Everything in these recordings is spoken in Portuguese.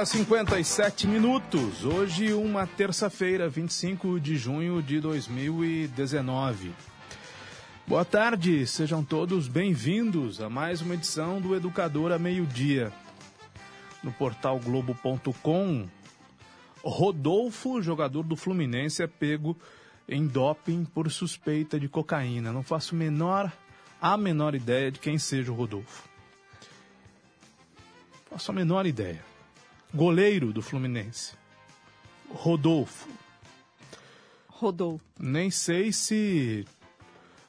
Meio-dia, 57 minutos. Hoje, uma terça-feira, 25 de junho de 2019. Boa tarde, sejam todos bem-vindos a mais uma edição do Educador a Meio-Dia. No portal Globo.com, Rodolfo, jogador do Fluminense, é pego em doping por suspeita de cocaína. Não faço menor, a menor ideia de quem seja o Rodolfo. Faço a menor ideia. Goleiro do Fluminense. Rodolfo. Rodolfo. Nem sei se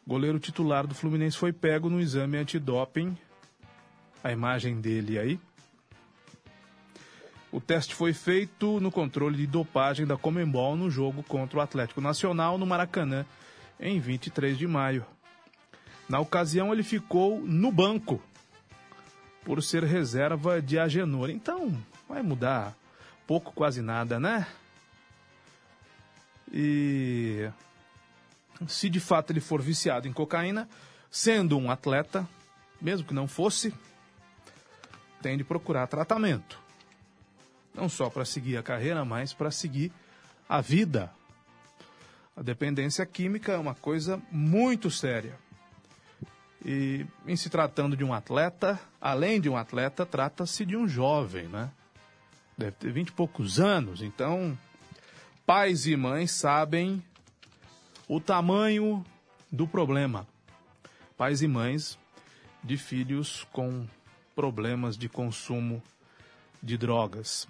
goleiro titular do Fluminense foi pego no exame antidoping. A imagem dele aí. O teste foi feito no controle de dopagem da Comembol no jogo contra o Atlético Nacional no Maracanã em 23 de maio. Na ocasião, ele ficou no banco por ser reserva de Agenor. Então, vai mudar pouco, quase nada, né? E se de fato ele for viciado em cocaína, sendo um atleta, mesmo que não fosse, tem de procurar tratamento. Não só para seguir a carreira, mas para seguir a vida. A dependência química é uma coisa muito séria. E em se tratando de um atleta, além de um atleta, trata-se de um jovem, né? Deve ter vinte e poucos anos, então pais e mães sabem o tamanho do problema. Pais e mães de filhos com problemas de consumo de drogas.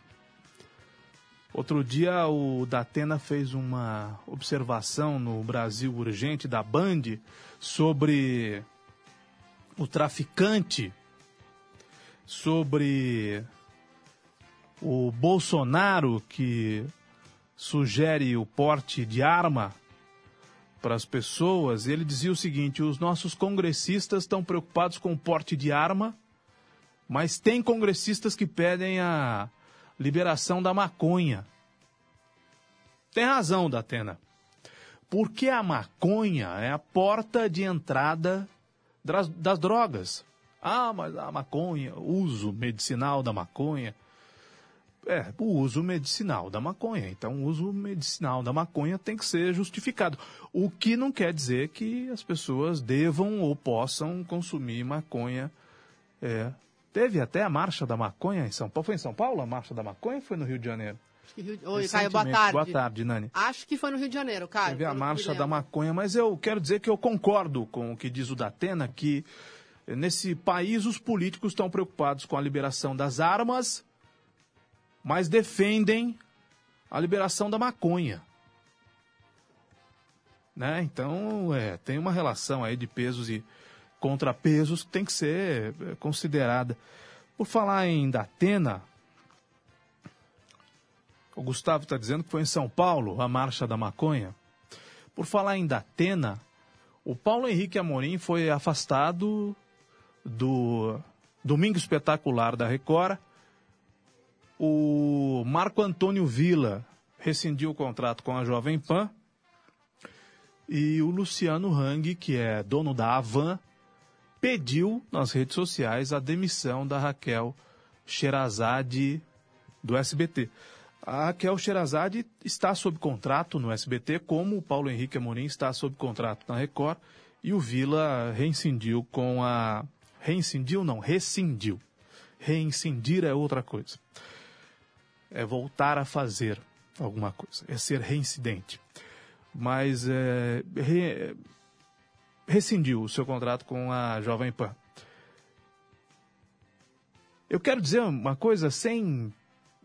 Outro dia o Datena fez uma observação no Brasil Urgente da Band sobre o traficante, sobre o Bolsonaro que sugere o porte de arma para as pessoas, ele dizia o seguinte: os nossos congressistas estão preocupados com o porte de arma, mas tem congressistas que pedem a liberação da maconha. Tem razão, Datena. Porque a maconha é a porta de entrada das, drogas. Ah, mas a maconha, uso medicinal da maconha. É, o uso medicinal da maconha. Então, o uso medicinal da maconha tem que ser justificado. O que não quer dizer que as pessoas devam ou possam consumir maconha. É. Teve até a marcha da maconha em São Paulo. Foi em São Paulo a marcha da maconha ou foi no Rio de Janeiro? Oi, Caio, boa tarde. Boa tarde, Nani. Acho que foi no Rio de Janeiro, Caio. Teve a marcha da maconha, mas eu quero dizer que eu concordo com o que diz o Datena, que nesse país os políticos estão preocupados com a liberação das armas, mas defendem a liberação da maconha. Né? Então, é, tem uma relação aí de pesos e contrapesos que tem que ser é, considerada. Por falar em Datena, o Gustavo está dizendo que foi em São Paulo a Marcha da Maconha. Por falar em Datena, o Paulo Henrique Amorim foi afastado do Domingo Espetacular da Record. O Marco Antônio Villa rescindiu o contrato com a Jovem Pan. E o Luciano Hang, que é dono da Avan, pediu nas redes sociais a demissão da Raquel Sherazade do SBT. A Raquel Sherazade está sob contrato no SBT, como o Paulo Henrique Amorim está sob contrato na Record, e o Vila reincindiu com a. Reincindiu? Não, rescindiu. Reincindir é outra coisa. É voltar a fazer alguma coisa, é ser reincidente. Mas é, re, rescindiu o seu contrato com a Jovem Pan. Eu quero dizer uma coisa sem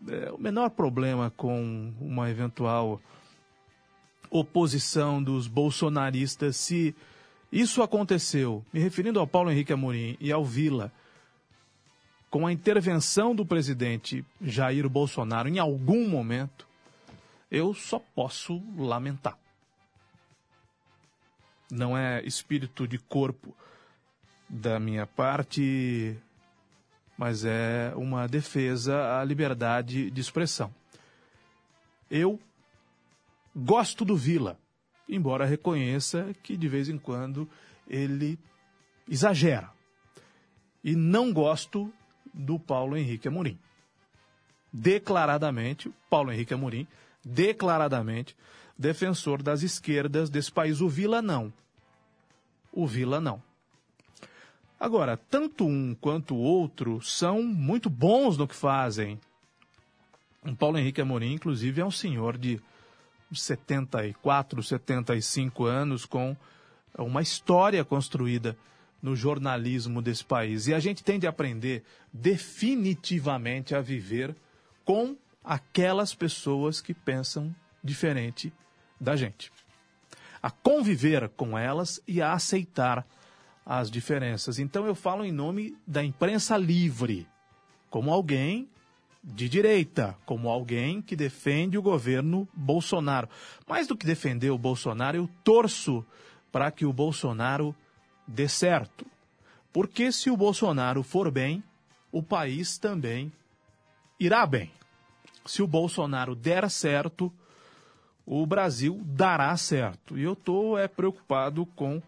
é, o menor problema com uma eventual oposição dos bolsonaristas se isso aconteceu, me referindo ao Paulo Henrique Amorim e ao Vila, com a intervenção do presidente Jair Bolsonaro em algum momento, eu só posso lamentar. Não é espírito de corpo da minha parte, mas é uma defesa à liberdade de expressão. Eu gosto do Vila, embora reconheça que de vez em quando ele exagera. E não gosto do Paulo Henrique Amorim. Declaradamente, Paulo Henrique Amorim, declaradamente defensor das esquerdas desse país. O Vila não. O Vila não. Agora, tanto um quanto o outro são muito bons no que fazem. O Paulo Henrique Amorim, inclusive, é um senhor de 74, 75 anos com uma história construída no jornalismo desse país. E a gente tem de aprender definitivamente a viver com aquelas pessoas que pensam diferente da gente. A conviver com elas e a aceitar as diferenças. Então eu falo em nome da imprensa livre, como alguém de direita, como alguém que defende o governo Bolsonaro. Mais do que defender o Bolsonaro, eu torço para que o Bolsonaro dê certo. Porque se o Bolsonaro for bem, o país também irá bem. Se o Bolsonaro der certo, o Brasil dará certo. E eu estou é, preocupado com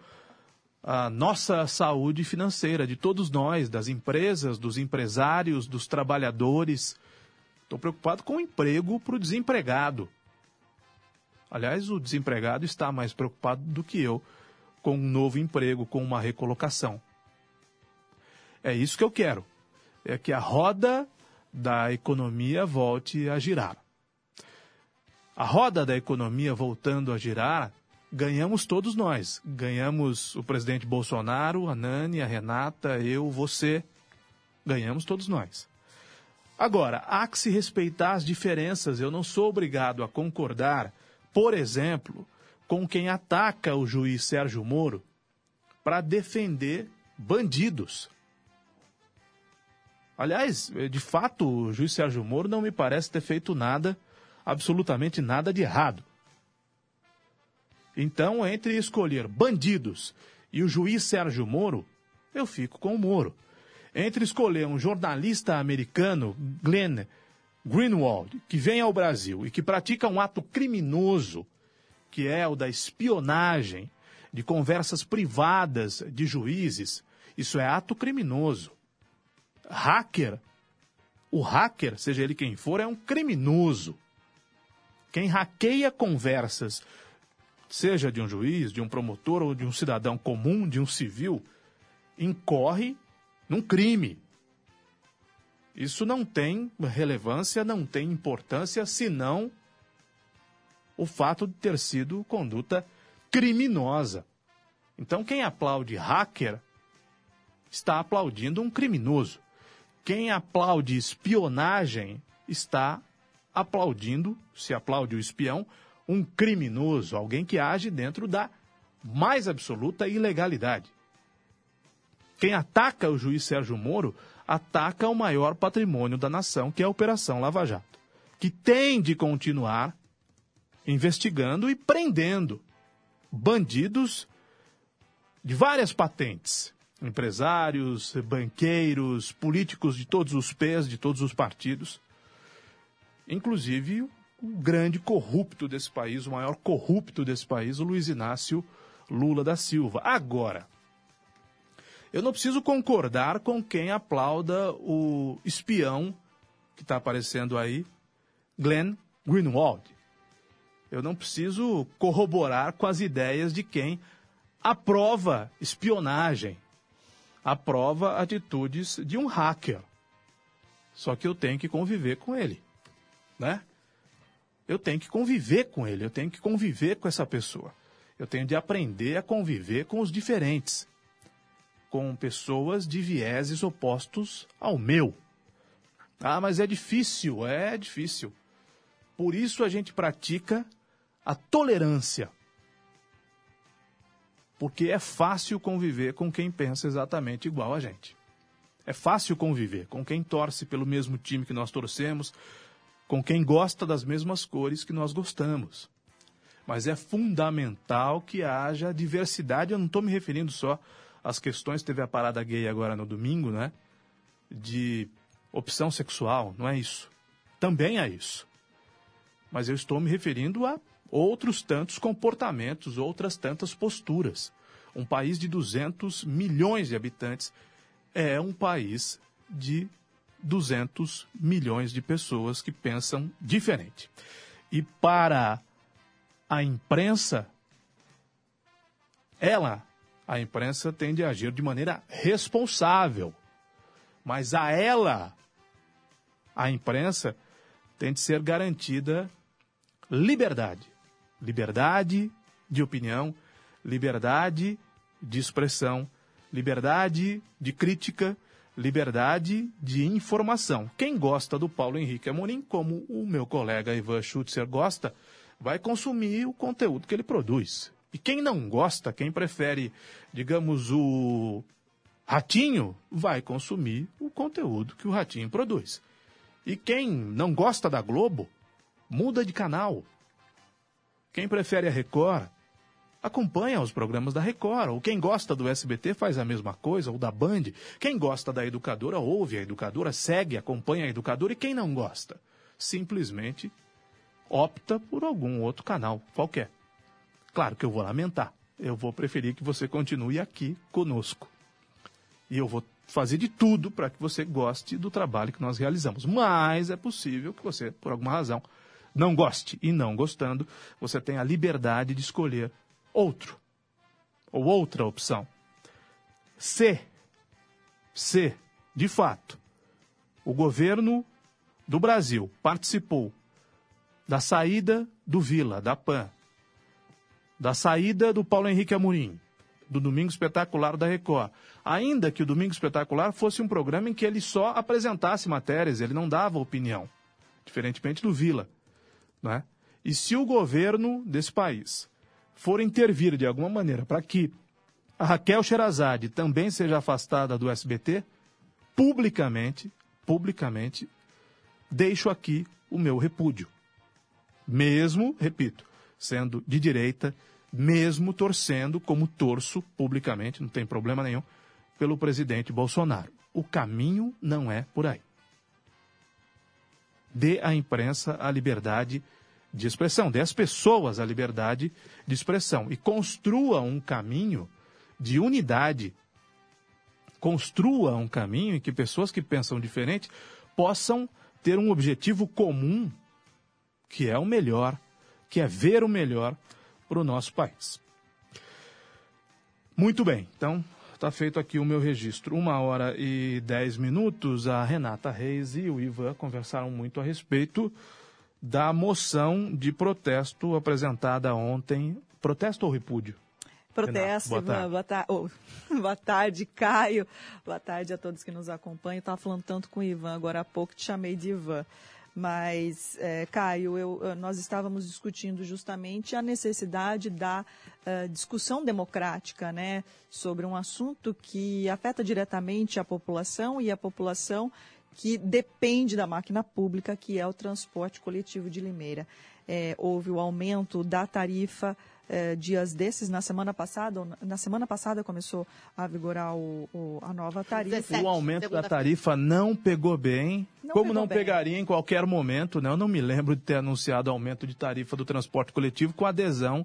a nossa saúde financeira, de todos nós, das empresas, dos empresários, dos trabalhadores. Estou preocupado com o emprego para o desempregado. Aliás, o desempregado está mais preocupado do que eu com um novo emprego, com uma recolocação. É isso que eu quero. É que a roda da economia volte a girar. A roda da economia voltando a girar ganhamos todos nós. Ganhamos o presidente Bolsonaro, a Nani, a Renata, eu, você. Ganhamos todos nós. Agora, há que se respeitar as diferenças. Eu não sou obrigado a concordar, por exemplo, com quem ataca o juiz Sérgio Moro para defender bandidos. Aliás, de fato, o juiz Sérgio Moro não me parece ter feito nada, absolutamente nada de errado. Então, entre escolher bandidos e o juiz Sérgio Moro, eu fico com o Moro. Entre escolher um jornalista americano, Glenn Greenwald, que vem ao Brasil e que pratica um ato criminoso, que é o da espionagem de conversas privadas de juízes, isso é ato criminoso. Hacker, o hacker, seja ele quem for, é um criminoso. Quem hackeia conversas seja de um juiz, de um promotor ou de um cidadão comum, de um civil, incorre num crime. Isso não tem relevância, não tem importância, senão o fato de ter sido conduta criminosa. Então, quem aplaude hacker está aplaudindo um criminoso. Quem aplaude espionagem está aplaudindo, se aplaude o espião, um criminoso, alguém que age dentro da mais absoluta ilegalidade. Quem ataca o juiz Sérgio Moro ataca o maior patrimônio da nação, que é a Operação Lava Jato, que tem de continuar investigando e prendendo bandidos de várias patentes, empresários, banqueiros, políticos de todos os pés, de todos os partidos, inclusive o grande corrupto desse país, o maior corrupto desse país, o Luiz Inácio Lula da Silva. Agora, eu não preciso concordar com quem aplauda o espião que está aparecendo aí, Glenn Greenwald. Eu não preciso corroborar com as ideias de quem aprova espionagem, aprova atitudes de um hacker. Só que eu tenho que conviver com ele, né? eu tenho que conviver com ele, eu tenho que conviver com essa pessoa. Eu tenho de aprender a conviver com os diferentes, com pessoas de vieses opostos ao meu. Ah, mas é difícil, é difícil. Por isso a gente pratica a tolerância. Porque é fácil conviver com quem pensa exatamente igual a gente. É fácil conviver com quem torce pelo mesmo time que nós torcemos, com quem gosta das mesmas cores que nós gostamos. Mas é fundamental que haja diversidade. Eu não estou me referindo só às questões, teve a parada gay agora no domingo, né? De opção sexual, não é isso. Também é isso. Mas eu estou me referindo a outros tantos comportamentos, outras tantas posturas. Um país de 200 milhões de habitantes é um país de 200 milhões de pessoas que pensam diferente. E para a imprensa, ela, a imprensa, tem de agir de maneira responsável. Mas a ela, a imprensa, tem de ser garantida liberdade liberdade de opinião, liberdade de expressão, liberdade de crítica, liberdade de informação. Quem gosta do Paulo Henrique Amorim, como o meu colega Ivan Schutzer gosta, vai consumir o conteúdo que ele produz. E quem não gosta, quem prefere, digamos, o Ratinho, vai consumir o conteúdo que o Ratinho produz. E quem não gosta da Globo, muda de canal, quem prefere a Record, acompanha os programas da Record. Ou quem gosta do SBT faz a mesma coisa, ou da Band. Quem gosta da educadora, ouve a educadora, segue, acompanha a educadora. E quem não gosta, simplesmente opta por algum outro canal qualquer. Claro que eu vou lamentar. Eu vou preferir que você continue aqui conosco. E eu vou fazer de tudo para que você goste do trabalho que nós realizamos. Mas é possível que você, por alguma razão, não goste. E não gostando, você tem a liberdade de escolher outro ou outra opção. Se, se, de fato, o governo do Brasil participou da saída do Vila, da PAN, da saída do Paulo Henrique Amorim, do Domingo Espetacular da Record. Ainda que o Domingo Espetacular fosse um programa em que ele só apresentasse matérias, ele não dava opinião, diferentemente do Vila. Né? E se o governo desse país for intervir de alguma maneira para que a Raquel Sherazade também seja afastada do SBT, publicamente, publicamente, deixo aqui o meu repúdio. Mesmo, repito, sendo de direita, mesmo torcendo como torço publicamente, não tem problema nenhum, pelo presidente Bolsonaro. O caminho não é por aí dê à imprensa a liberdade de expressão, dê às pessoas a liberdade de expressão e construa um caminho de unidade. Construa um caminho em que pessoas que pensam diferente possam ter um objetivo comum, que é o melhor, que é ver o melhor para o nosso país. Muito bem, então Está feito aqui o meu registro. Uma hora e dez minutos. A Renata Reis e o Ivan conversaram muito a respeito da moção de protesto apresentada ontem. Protesto ou repúdio? Protesto, boa tarde. Boa, ta oh, boa tarde, Caio. Boa tarde a todos que nos acompanham. Estava falando tanto com o Ivan, agora há pouco te chamei de Ivan. Mas, é, Caio, eu, nós estávamos discutindo justamente a necessidade da uh, discussão democrática né, sobre um assunto que afeta diretamente a população e a população que depende da máquina pública, que é o transporte coletivo de Limeira. É, houve o aumento da tarifa eh, dias desses, na semana passada, na semana passada começou a vigorar o, o, a nova tarifa. 17, o aumento da tarifa não pegou bem, não como pegou não bem. pegaria em qualquer momento, né? Eu não me lembro de ter anunciado aumento de tarifa do transporte coletivo com adesão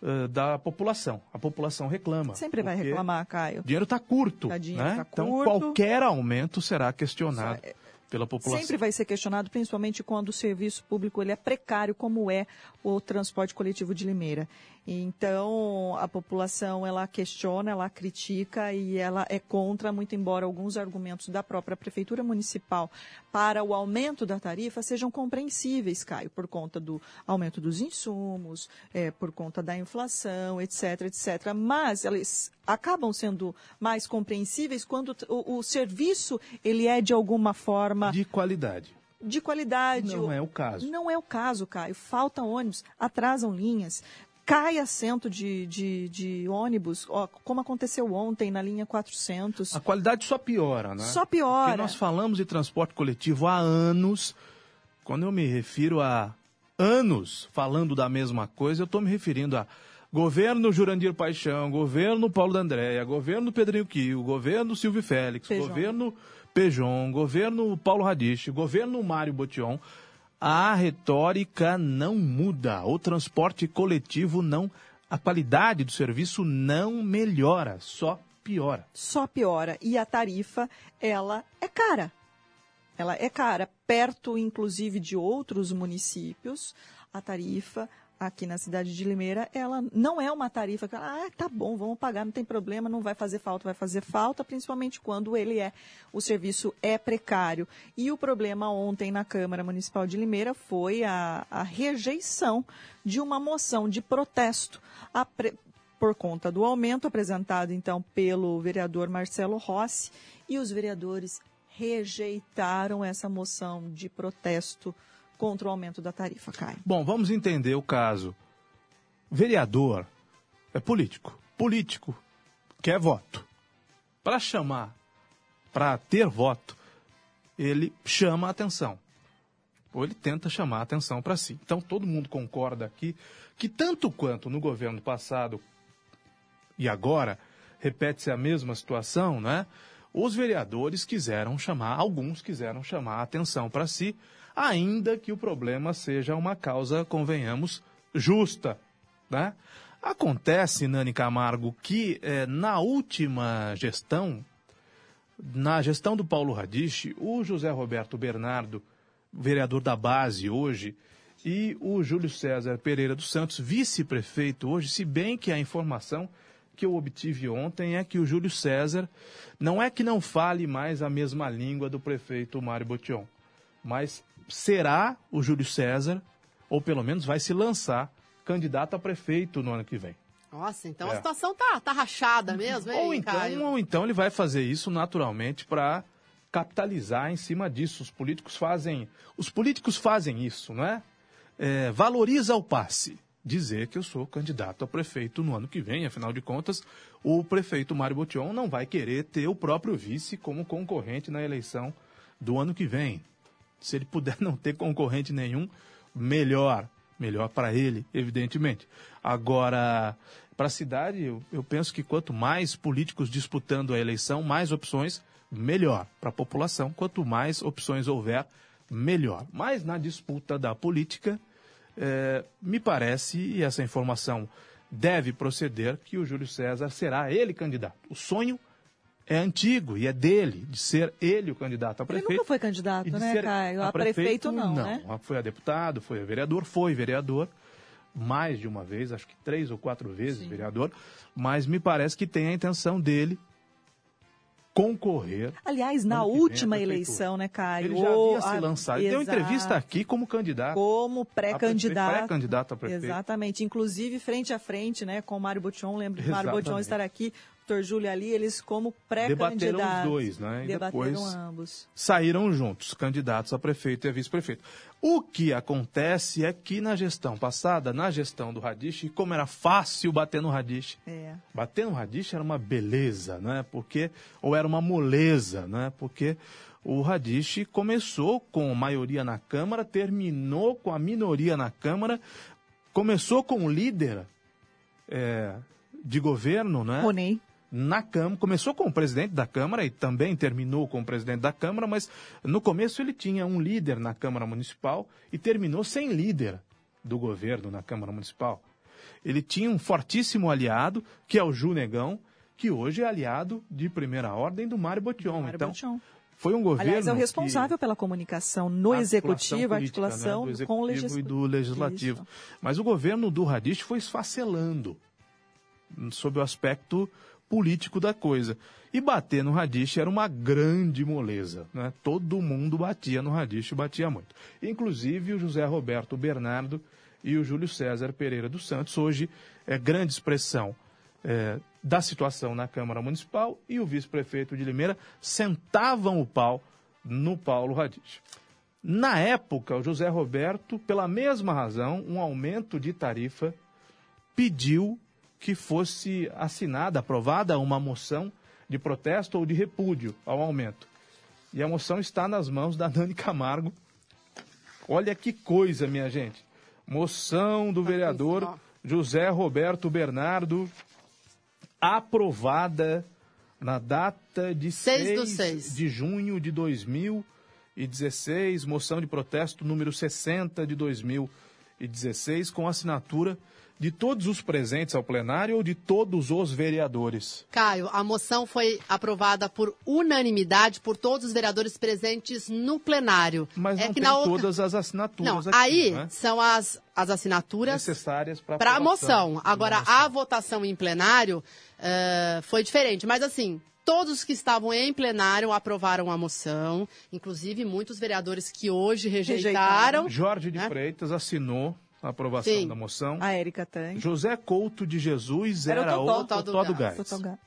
uh, da população. A população reclama. Sempre vai reclamar, Caio. O dinheiro está curto, né? Tá então curto. qualquer aumento será questionado. É pela população. Sempre vai ser questionado, principalmente quando o serviço público ele é precário, como é o transporte coletivo de Limeira. Então, a população ela questiona, ela critica e ela é contra, muito embora alguns argumentos da própria prefeitura municipal para o aumento da tarifa sejam compreensíveis, Caio, por conta do aumento dos insumos, é, por conta da inflação, etc, etc. Mas eles acabam sendo mais compreensíveis quando o, o serviço ele é de alguma forma de qualidade de qualidade. Não é o caso. Não é o caso, Caio. Faltam ônibus, atrasam linhas cai assento de, de, de ônibus, ó, como aconteceu ontem na linha 400. A qualidade só piora, né? Só piora. Porque nós falamos de transporte coletivo há anos. Quando eu me refiro a anos falando da mesma coisa, eu estou me referindo a governo Jurandir Paixão, governo Paulo da Andréia, governo Pedrinho Quio, governo Silvio Félix, governo Pejon, governo Paulo Radich, governo Mário Botion a retórica não muda. O transporte coletivo não. A qualidade do serviço não melhora, só piora. Só piora. E a tarifa, ela é cara. Ela é cara. Perto, inclusive, de outros municípios, a tarifa aqui na cidade de Limeira, ela não é uma tarifa que, ah, tá bom, vamos pagar, não tem problema, não vai fazer falta, vai fazer falta, principalmente quando ele é, o serviço é precário. E o problema ontem na Câmara Municipal de Limeira foi a, a rejeição de uma moção de protesto pre, por conta do aumento apresentado, então, pelo vereador Marcelo Rossi, e os vereadores rejeitaram essa moção de protesto contra o aumento da tarifa, Caio? Bom, vamos entender o caso. Vereador é político. Político quer voto. Para chamar, para ter voto, ele chama a atenção. Ou ele tenta chamar a atenção para si. Então todo mundo concorda aqui que tanto quanto no governo passado e agora repete-se a mesma situação, né? Os vereadores quiseram chamar, alguns quiseram chamar a atenção para si ainda que o problema seja uma causa, convenhamos, justa. Né? Acontece, Nani Camargo, que eh, na última gestão, na gestão do Paulo Radich, o José Roberto Bernardo, vereador da base hoje, e o Júlio César Pereira dos Santos, vice-prefeito hoje, se bem que a informação que eu obtive ontem é que o Júlio César não é que não fale mais a mesma língua do prefeito Mário Botion, mas será o Júlio César, ou pelo menos vai se lançar candidato a prefeito no ano que vem. Nossa, então é. a situação tá, tá rachada mesmo, hein, ou então, Caio? Ou então ele vai fazer isso naturalmente para capitalizar em cima disso. Os políticos fazem, os políticos fazem isso, não é? é? Valoriza o passe. Dizer que eu sou candidato a prefeito no ano que vem, afinal de contas, o prefeito Mário Botion não vai querer ter o próprio vice como concorrente na eleição do ano que vem. Se ele puder não ter concorrente nenhum, melhor. Melhor para ele, evidentemente. Agora, para a cidade, eu, eu penso que quanto mais políticos disputando a eleição, mais opções, melhor. Para a população, quanto mais opções houver, melhor. Mas na disputa da política, é, me parece, e essa informação deve proceder, que o Júlio César será ele candidato. O sonho é antigo e é dele, de ser ele o candidato a prefeito. Ele nunca foi candidato, né, Caio? A, a prefeito, prefeito, não, não, né? Foi a deputado, foi a vereador, foi vereador, mais de uma vez, acho que três ou quatro vezes Sim. vereador, mas me parece que tem a intenção dele concorrer. Aliás, na última eleição, né, Caio? Ele já havia se lançado. Ele deu entrevista aqui como candidato. Como pré-candidato. Pré-candidato a prefeito. Exatamente. Inclusive, frente a frente, né, com o Mário Botion. Lembro que Mário Botion estar aqui Dr. Júlio ali, eles como pré-candidatos. Debateram os dois, né? E debateram ambos. Saíram juntos, candidatos a prefeito e a vice-prefeito. O que acontece é que na gestão passada, na gestão do Radich, como era fácil bater no Radich. É. Bater no Radich era uma beleza, né? Porque, ou era uma moleza, né? Porque o Radich começou com maioria na Câmara, terminou com a minoria na Câmara, começou com o líder é, de governo, né? Ronei na Câmara, começou com o presidente da Câmara e também terminou com o presidente da Câmara, mas no começo ele tinha um líder na Câmara Municipal e terminou sem líder do governo na Câmara Municipal. Ele tinha um fortíssimo aliado, que é o Ju Negão, que hoje é aliado de primeira ordem do Mário Botion. Mário então, Botion. Foi um governo. Aliás, é o responsável pela comunicação no executivo, a articulação né, com o legislativo. e do legislativo. Isso. Mas o governo do Radich foi esfacelando sob o aspecto político da coisa. E bater no Radich era uma grande moleza. Né? Todo mundo batia no Radich, batia muito. Inclusive o José Roberto Bernardo e o Júlio César Pereira dos Santos, hoje é grande expressão é, da situação na Câmara Municipal e o vice-prefeito de Limeira sentavam o pau no Paulo Radich. Na época, o José Roberto, pela mesma razão, um aumento de tarifa, pediu que fosse assinada, aprovada uma moção de protesto ou de repúdio ao aumento. E a moção está nas mãos da Dani Camargo. Olha que coisa, minha gente. Moção do vereador José Roberto Bernardo, aprovada na data de 6, 6 de junho de 2016, moção de protesto número 60 de 2016, com assinatura de todos os presentes ao plenário ou de todos os vereadores? Caio, a moção foi aprovada por unanimidade por todos os vereadores presentes no plenário. Mas é não que tem todas as assinaturas não, aqui, aí né? são as, as assinaturas necessárias para a moção. Agora, a votação em plenário uh, foi diferente. Mas assim, todos que estavam em plenário aprovaram a moção, inclusive muitos vereadores que hoje rejeitaram. rejeitaram. Jorge de né? Freitas assinou a aprovação Sim. da moção. A Érica tem. José Couto de Jesus era, era o Totó, o Totó do, do Gás. Totó Gás.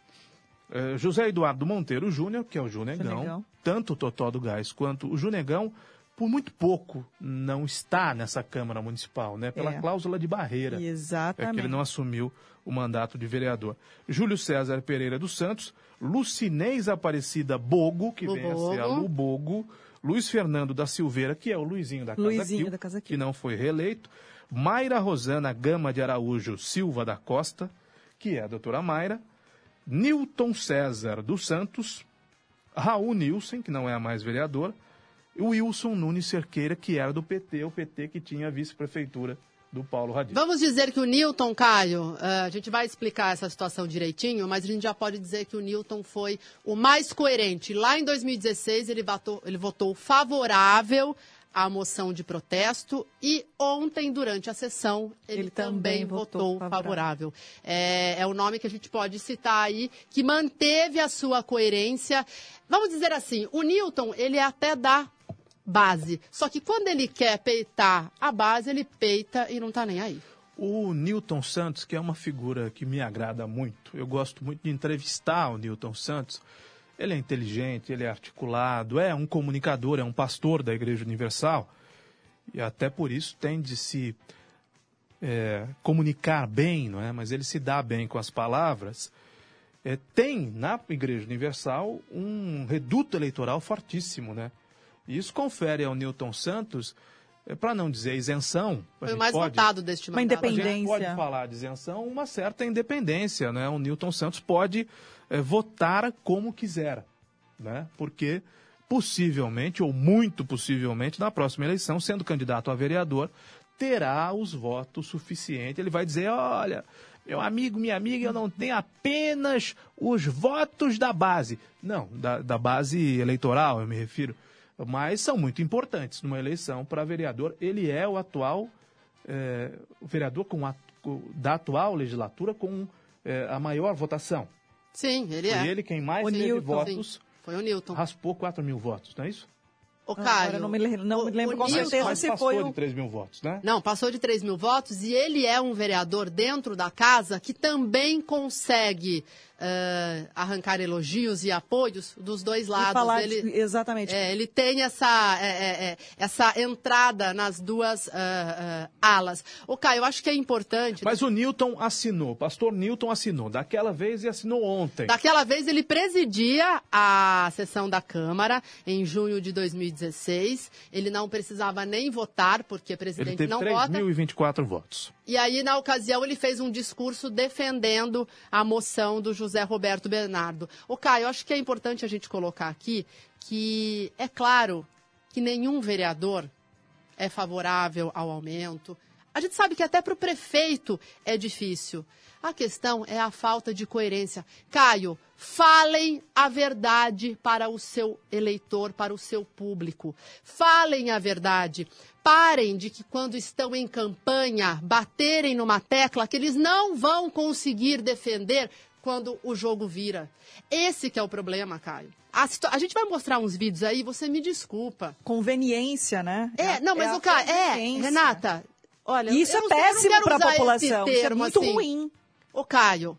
Uh, José Eduardo Monteiro Júnior, que é o Junegão, Junegão, tanto o Totó do Gás quanto o Junegão, por muito pouco não está nessa Câmara Municipal, né? Pela é. cláusula de barreira. Exatamente. É que ele não assumiu o mandato de vereador. Júlio César Pereira dos Santos, Lucinês Aparecida Bogo, que vem a ser a Lu Bogo, Luiz Fernando da Silveira, que é o Luizinho da Casa Luizinho Quil, da Casa que não foi reeleito, Mayra Rosana Gama de Araújo Silva da Costa, que é a doutora Mayra, Newton César dos Santos, Raul Nilson, que não é a mais vereador, e Wilson Nunes Cerqueira, que era do PT, o PT que tinha a vice-prefeitura do Paulo Radis. Vamos dizer que o Newton, Caio, uh, a gente vai explicar essa situação direitinho, mas a gente já pode dizer que o Newton foi o mais coerente. Lá em 2016, ele ele votou favorável a moção de protesto e ontem, durante a sessão, ele, ele também, também, votou, votou favorável. É, é o nome que a gente pode citar aí, que manteve a sua coerência. Vamos dizer assim, o Newton, ele até dá base, só que quando ele quer peitar a base, ele peita e não está nem aí. O Newton Santos, que é uma figura que me agrada muito, eu gosto muito de entrevistar o Newton Santos, ele é inteligente, ele é articulado, é um comunicador, é um pastor da Igreja Universal. E até por isso tem de se é, comunicar bem, não é? mas ele se dá bem com as palavras. É, tem na Igreja Universal um reduto eleitoral fortíssimo. Né? E isso confere ao Newton Santos, é, para não dizer isenção. Foi o mais pode, votado deste mandato. Uma independência. A gente pode falar de isenção, uma certa independência. Né? O Newton Santos pode é, votar como quiser, né? porque possivelmente, ou muito possivelmente, na próxima eleição, sendo candidato a vereador, terá os votos suficientes. Ele vai dizer: olha, meu amigo, minha amiga, eu não tenho apenas os votos da base. Não, da, da base eleitoral, eu me refiro. Mas são muito importantes numa eleição para vereador. Ele é o atual é, vereador com a, da atual legislatura com é, a maior votação. Sim, ele Foi é. Foi ele quem mais o teve Newton, votos. Sim. Foi o Newton. Raspou 4 mil votos, não é isso? O Caio. não me, não me lembro o com certeza se foi. Passou de 3 mil votos, né? Não, passou de 3 mil votos e ele é um vereador dentro da casa que também consegue uh, arrancar elogios e apoios dos dois lados. falar ele, exatamente. É, ele tem essa, é, é, é essa entrada nas duas uh, uh, alas. O Caio, eu acho que é importante. Mas o Newton assinou, pastor Newton assinou daquela vez e assinou ontem. Daquela vez ele presidia a sessão da Câmara em junho de 2016. Ele não precisava nem votar, porque o presidente ele teve não 3. vota. 3.024 votos. E aí, na ocasião, ele fez um discurso defendendo a moção do José Roberto Bernardo. O Caio, acho que é importante a gente colocar aqui que é claro que nenhum vereador é favorável ao aumento. A gente sabe que até para o prefeito é difícil. A questão é a falta de coerência. Caio, falem a verdade para o seu eleitor, para o seu público. Falem a verdade. Parem de que, quando estão em campanha, baterem numa tecla que eles não vão conseguir defender quando o jogo vira. Esse que é o problema, Caio. A, a, gente vai mostrar uns vídeos aí, você me desculpa. Conveniência, né? É, não, mas é o Caio, é, Renata, olha, isso é péssimo para a população, isso é muito assim, ruim. Ô, Caio,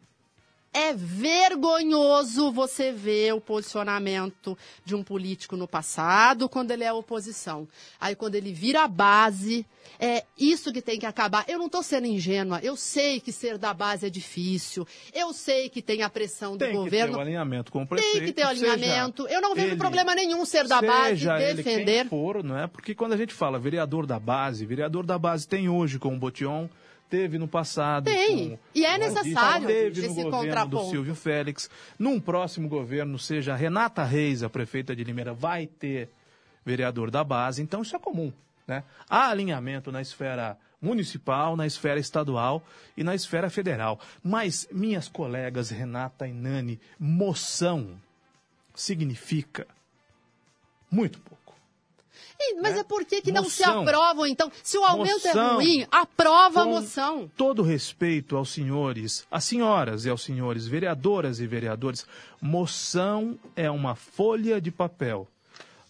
é vergonhoso você ver o posicionamento de um político no passado, quando ele é oposição. Aí, quando ele vira a base, é isso que tem que acabar. Eu não estou sendo ingênua. Eu sei que ser da base é difícil. Eu sei que tem a pressão do tem governo. Tem que ter o um alinhamento com o prefeito. Tem que ter o um alinhamento. Eu não vejo ele, problema nenhum ser da base, defender. Ele quem for, não é? Porque quando a gente fala vereador da base, vereador da base tem hoje com o Botion teve no passado. Tem. E é necessário teve esse no governo do Silvio Félix. Num próximo governo, seja Renata Reis, a prefeita de Limeira, vai ter vereador da base. Então, isso é comum. Né? Há alinhamento na esfera municipal, na esfera estadual e na esfera federal. Mas, minhas colegas Renata e Nani, moção significa muito pouco mas né? é por que, que não se aprovam, então? Se o aumento é moção, é ruim, aprova a moção. Todo respeito aos senhores, às senhoras e aos senhores, vereadoras e vereadores, moção é uma folha de papel.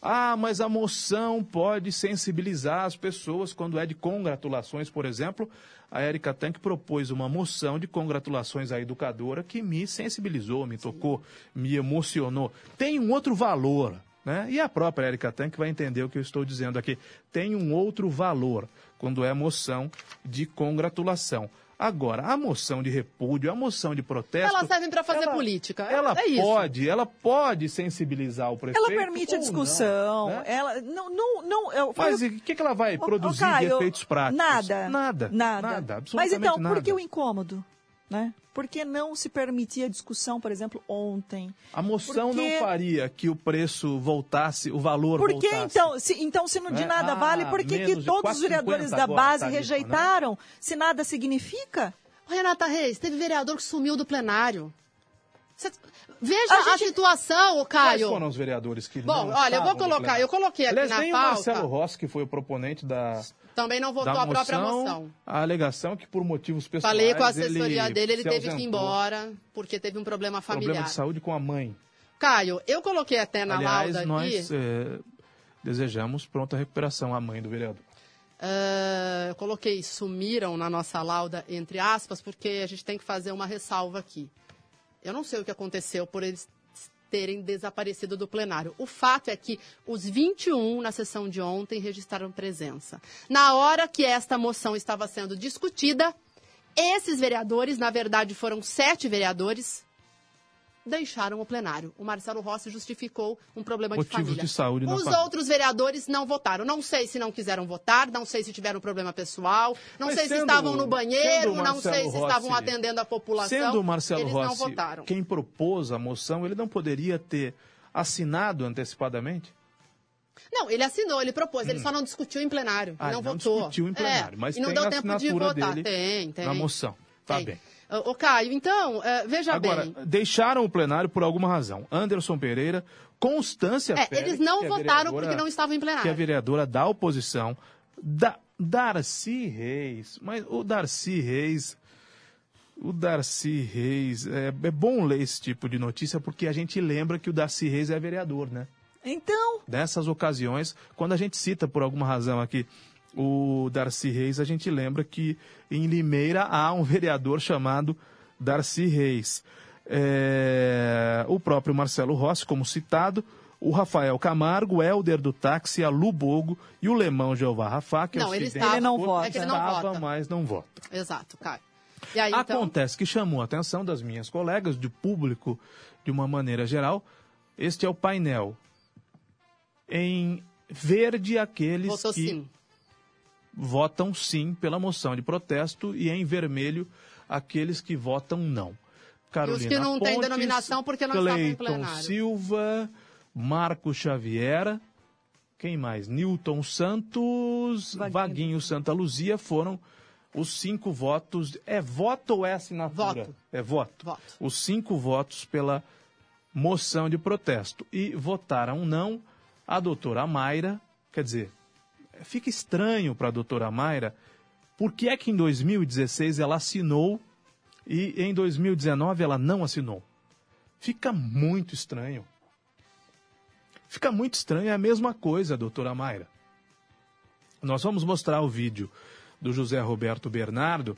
Ah, mas a moção pode sensibilizar as pessoas quando é de congratulações, por exemplo. A Érica Tanque propôs uma moção de congratulações à educadora que me sensibilizou, me tocou, me emocionou. Tem um outro valor né? E a própria Erika Tanque vai entender o que eu estou dizendo aqui. Tem um outro valor quando é moção de congratulação. Agora, a moção de repúdio, a moção de protesto. Elas servem para fazer ela, política. Ela é pode, ela pode sensibilizar o prefeito. Ela permite a discussão. Não, né? Ela não, não, não. Eu, Mas o que, que ela vai produzir Caio, de efeitos práticos? Nada. Nada. Nada. Nada. Absolutamente Mas então, nada. por que o incômodo? Né? Por que não se permitir a discussão, por exemplo, ontem? A moção Porque... não faria que o preço voltasse, o valor por que, voltasse. Então, se, então, se não de é? nada ah, vale, por que, que todos os vereadores da base rejeitaram, né? se nada significa? Renata Reis, teve vereador que sumiu do plenário. Veja a, a gente... situação, Caio. Quais foram os vereadores que Bom, olha, eu vou colocar, eu coloquei aqui Aliás, na nem pauta. o Marcelo Rossi, que foi o proponente da também não votou a própria moção. A alegação é que por motivos pessoais. Falei com a assessoria ele dele, ele teve que ir embora porque teve um problema familiar. Problema de saúde com a mãe. Caio, eu coloquei até na Aliás, lauda nós é, desejamos pronta recuperação à mãe do vereador. Uh, eu coloquei sumiram na nossa lauda, entre aspas, porque a gente tem que fazer uma ressalva aqui. Eu não sei o que aconteceu por eles terem desaparecido do plenário. O fato é que os 21 na sessão de ontem registraram presença. Na hora que esta moção estava sendo discutida, esses vereadores, na verdade foram sete vereadores, deixaram o plenário. O Marcelo Rossi justificou um problema Motivos de família. de saúde Os família. outros vereadores não votaram. Não sei se não quiseram votar, não sei se tiveram problema pessoal, não Mas sei sendo, se estavam no banheiro, não sei Rossi, se estavam atendendo a população. Sendo o Marcelo eles Rossi não votaram. quem propôs a moção, ele não poderia ter assinado antecipadamente? Não, ele assinou, ele propôs, hum. ele só não discutiu em plenário, ah, não, não votou. discutiu em plenário, é, mas e não deu tempo de votar. Tem, tem. Na moção. Tá tem. bem. Ô, Caio, então, uh, veja Agora, bem. deixaram o plenário por alguma razão. Anderson Pereira, Constância é, Pérez, Eles não é votaram porque não estavam em plenário. Que é vereadora da oposição. Da, Darcy Reis. Mas o Darcy Reis. O Darcy Reis. É, é bom ler esse tipo de notícia porque a gente lembra que o Darcy Reis é vereador, né? Então. Nessas ocasiões, quando a gente cita por alguma razão aqui o Darcy Reis, a gente lembra que em Limeira há um vereador chamado Darcy Reis. É, o próprio Marcelo Rossi, como citado, o Rafael Camargo, o Helder do Táxi, a Lubogo e o Lemão Jeová Rafá, que não, é o ele estava, ele não vota. É que ele não estava, vota. mas não vota. Exato, Caio. Aí, então... Acontece que chamou a atenção das minhas colegas, do público de uma maneira geral. Este é o painel. Em verde, aqueles Votou que sim votam sim pela moção de protesto e em vermelho aqueles que votam não. Carolina e os que não têm denominação porque não Cleiton estavam em plenário. Silva, Marco Xavier, quem mais? Newton Santos, Vaguinho, Vaguinho Santa Luzia foram os cinco votos. É voto ou é assinatura? Voto. É voto. Voto. Os cinco votos pela moção de protesto. E votaram não a doutora Mayra. Quer dizer, fica estranho para a doutora Mayra. Por que é que em 2016 ela assinou e em 2019 ela não assinou? Fica muito estranho. Fica muito estranho, é a mesma coisa, doutora Mayra. Nós vamos mostrar o vídeo do José Roberto Bernardo,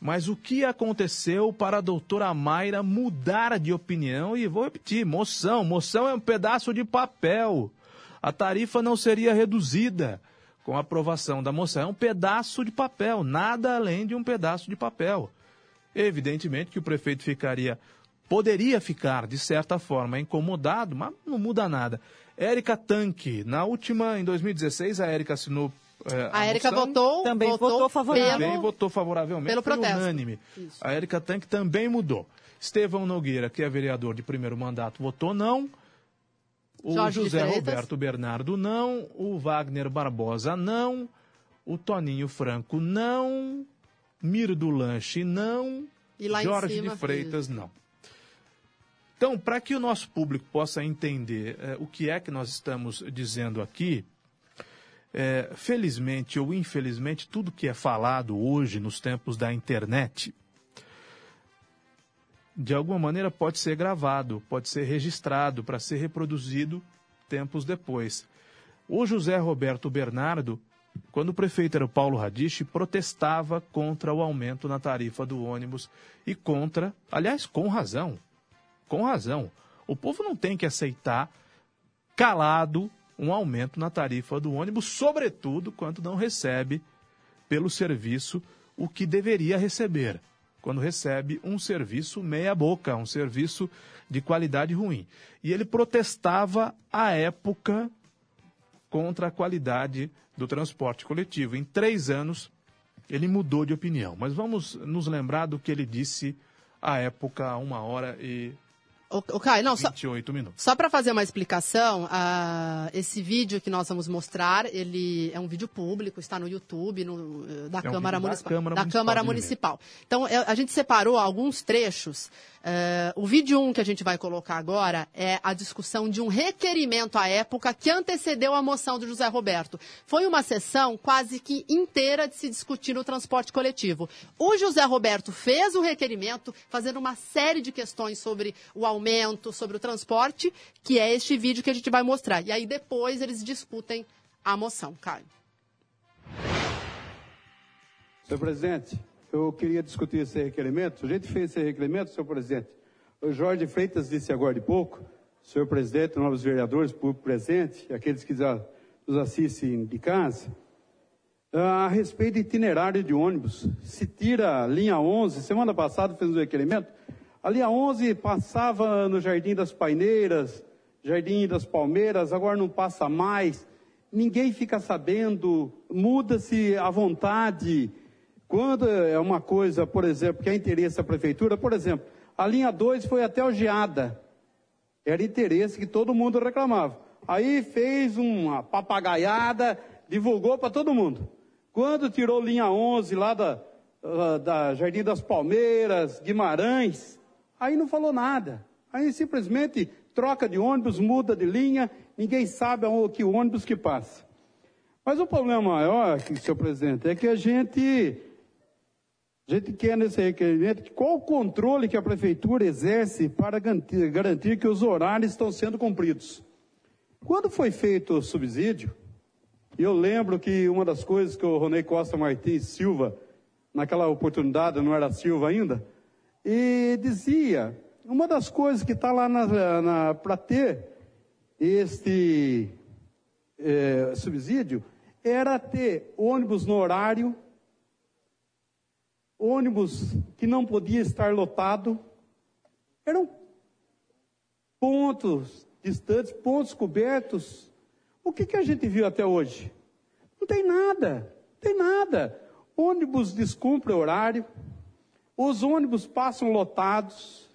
mas o que aconteceu para a doutora Mayra mudar de opinião? E vou repetir: moção, moção é um pedaço de papel. A tarifa não seria reduzida com a aprovação da moção. É um pedaço de papel, nada além de um pedaço de papel. Evidentemente que o prefeito ficaria, poderia ficar, de certa forma, incomodado, mas não muda nada. Érica Tanque, na última, em 2016, a Érica assinou é, a, a Érica votou, também votou, votou favorável. Também votou favoravelmente, pelo protesto. unânime. Isso. A Érica Tanque também mudou. Estevão Nogueira, que é vereador de primeiro mandato, votou não. O Jorge José Roberto Bernardo não. O Wagner Barbosa não. O Toninho Franco não. Miro do Lanche não. E Jorge cima, de Freitas não. Então, para que o nosso público possa entender é, o que é que nós estamos dizendo aqui, é, felizmente ou infelizmente, tudo que é falado hoje nos tempos da internet, de alguma maneira pode ser gravado, pode ser registrado para ser reproduzido tempos depois. O José Roberto Bernardo, quando o prefeito era o Paulo Radiche, protestava contra o aumento na tarifa do ônibus e contra, aliás, com razão, com razão. O povo não tem que aceitar calado um aumento na tarifa do ônibus, sobretudo quando não recebe pelo serviço o que deveria receber, quando recebe um serviço meia-boca, um serviço de qualidade ruim. E ele protestava à época contra a qualidade do transporte coletivo. Em três anos, ele mudou de opinião. Mas vamos nos lembrar do que ele disse à época, uma hora e o, o Caio, não, 28 só, minutos. Só para fazer uma explicação, uh, esse vídeo que nós vamos mostrar, ele é um vídeo público, está no YouTube, no, eh, da, é um Câmara, Municipal, da Câmara da Municipal. Câmara Municipal. Então, é, a gente separou alguns trechos. Uh, o vídeo 1 um que a gente vai colocar agora é a discussão de um requerimento à época que antecedeu a moção do José Roberto. Foi uma sessão quase que inteira de se discutir o transporte coletivo. O José Roberto fez o requerimento, fazendo uma série de questões sobre o aumento, sobre o transporte, que é este vídeo que a gente vai mostrar. E aí depois eles discutem a moção. Caio. Senhor presidente, eu queria discutir esse requerimento. A gente fez esse requerimento, senhor presidente. O Jorge Freitas disse agora de pouco, senhor presidente, novos vereadores, público presente, aqueles que nos assistem de casa, a respeito de itinerário de ônibus. Se tira a linha 11, semana passada fez um requerimento, a linha 11 passava no Jardim das Paineiras, Jardim das Palmeiras, agora não passa mais. Ninguém fica sabendo, muda-se à vontade. Quando é uma coisa, por exemplo, que é interesse da prefeitura, por exemplo, a linha 2 foi até Algeada. Era interesse que todo mundo reclamava. Aí fez uma papagaiada, divulgou para todo mundo. Quando tirou linha 11 lá da, da Jardim das Palmeiras, Guimarães, aí não falou nada. Aí simplesmente troca de ônibus, muda de linha, ninguém sabe que ônibus que passa. Mas o problema maior, senhor presidente, é que a gente a gente quer nesse requerimento qual o controle que a prefeitura exerce para garantir, garantir que os horários estão sendo cumpridos. Quando foi feito o subsídio, eu lembro que uma das coisas que o Ronei Costa Martins Silva, naquela oportunidade, não era Silva ainda, e dizia, uma das coisas que está lá para ter este é, subsídio era ter ônibus no horário ônibus que não podia estar lotado, eram pontos distantes, pontos cobertos. O que, que a gente viu até hoje? Não tem nada, não tem nada. Ônibus descumpre horário, os ônibus passam lotados.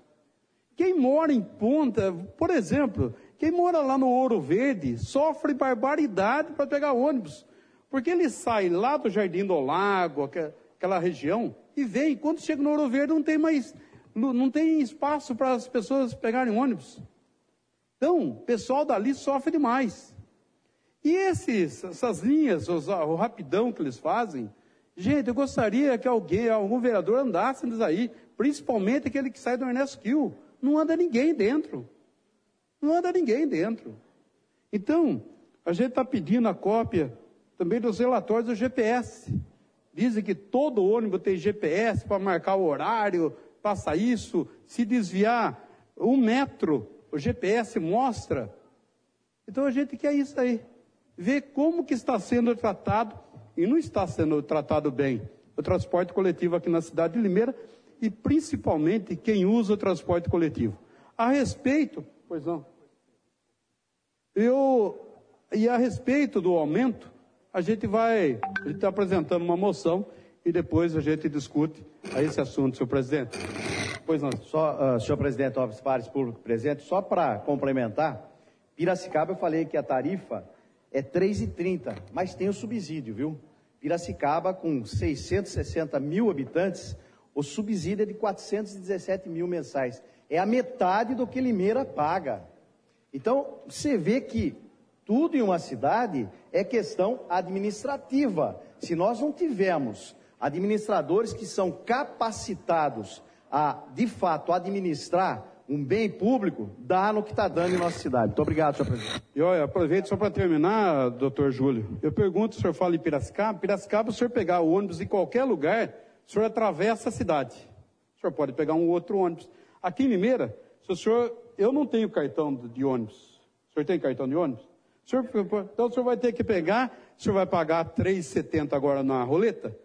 Quem mora em ponta, por exemplo, quem mora lá no Ouro Verde sofre barbaridade para pegar ônibus, porque ele sai lá do Jardim do Lago, aquela região e vem. Quando chega no Ouro Verde, não tem mais, não tem espaço para as pessoas pegarem ônibus. Então, o pessoal dali sofre demais. E esses, essas linhas, o rapidão que eles fazem, gente, eu gostaria que alguém, algum vereador andasse nisso aí, principalmente aquele que sai do Ernesto Kill. Não anda ninguém dentro. Não anda ninguém dentro. Então, a gente está pedindo a cópia também dos relatórios do GPS. Dizem que todo ônibus tem GPS para marcar o horário, passa isso, se desviar um metro, o GPS mostra. Então a gente quer isso aí. Ver como que está sendo tratado, e não está sendo tratado bem, o transporte coletivo aqui na cidade de Limeira, e principalmente quem usa o transporte coletivo. A respeito, pois não, eu, e a respeito do aumento, a gente vai, a gente está apresentando uma moção e depois a gente discute a esse assunto, senhor presidente. Pois não. Só, uh, senhor presidente, obras pares público presente, só para complementar, Piracicaba eu falei que a tarifa é 3,30, mas tem o subsídio, viu? Piracicaba, com 660 mil habitantes, o subsídio é de 417 mil mensais. É a metade do que Limeira paga. Então, você vê que tudo em uma cidade é questão administrativa. Se nós não tivermos administradores que são capacitados a, de fato, administrar um bem público, dá no que está dando em nossa cidade. Muito obrigado, senhor presidente. E olha, aproveito só para terminar, doutor Júlio. Eu pergunto, o senhor fala em Piracicaba. Piracicaba, o senhor pegar o ônibus em qualquer lugar, o senhor atravessa a cidade. O senhor pode pegar um outro ônibus. Aqui em Limeira, se o senhor, eu não tenho cartão de ônibus. O senhor tem cartão de ônibus? O senhor, então o senhor vai ter que pegar, o senhor vai pagar R$ 3,70 agora na roleta,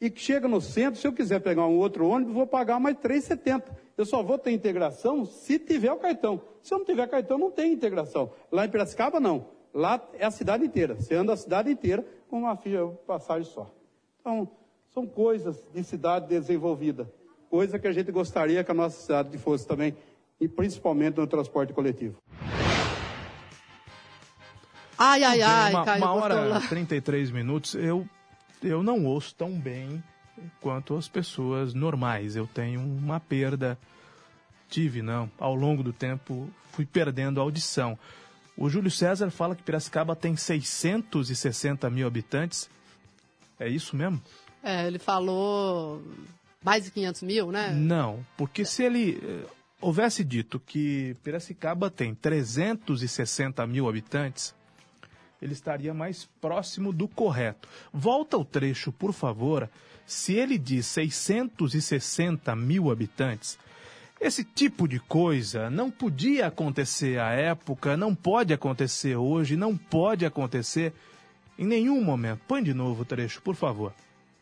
e que chega no centro, se eu quiser pegar um outro ônibus, vou pagar mais R$ 3,70. Eu só vou ter integração se tiver o cartão. Se eu não tiver cartão, não tem integração. Lá em Piracicaba, não. Lá é a cidade inteira. Você anda a cidade inteira com uma ficha passagem só. Então, são coisas de cidade desenvolvida. Coisa que a gente gostaria que a nossa cidade fosse também, e principalmente no transporte coletivo. Ai, ai, ai, uma, Caio uma hora e 33 minutos, eu, eu não ouço tão bem quanto as pessoas normais. Eu tenho uma perda, tive não, ao longo do tempo fui perdendo a audição. O Júlio César fala que Piracicaba tem 660 mil habitantes. É isso mesmo? É, ele falou mais de 500 mil, né? Não, porque se ele eh, houvesse dito que Piracicaba tem 360 mil habitantes, ele estaria mais próximo do correto. Volta o trecho, por favor. Se ele diz 660 mil habitantes, esse tipo de coisa não podia acontecer à época, não pode acontecer hoje, não pode acontecer em nenhum momento. Põe de novo o trecho, por favor.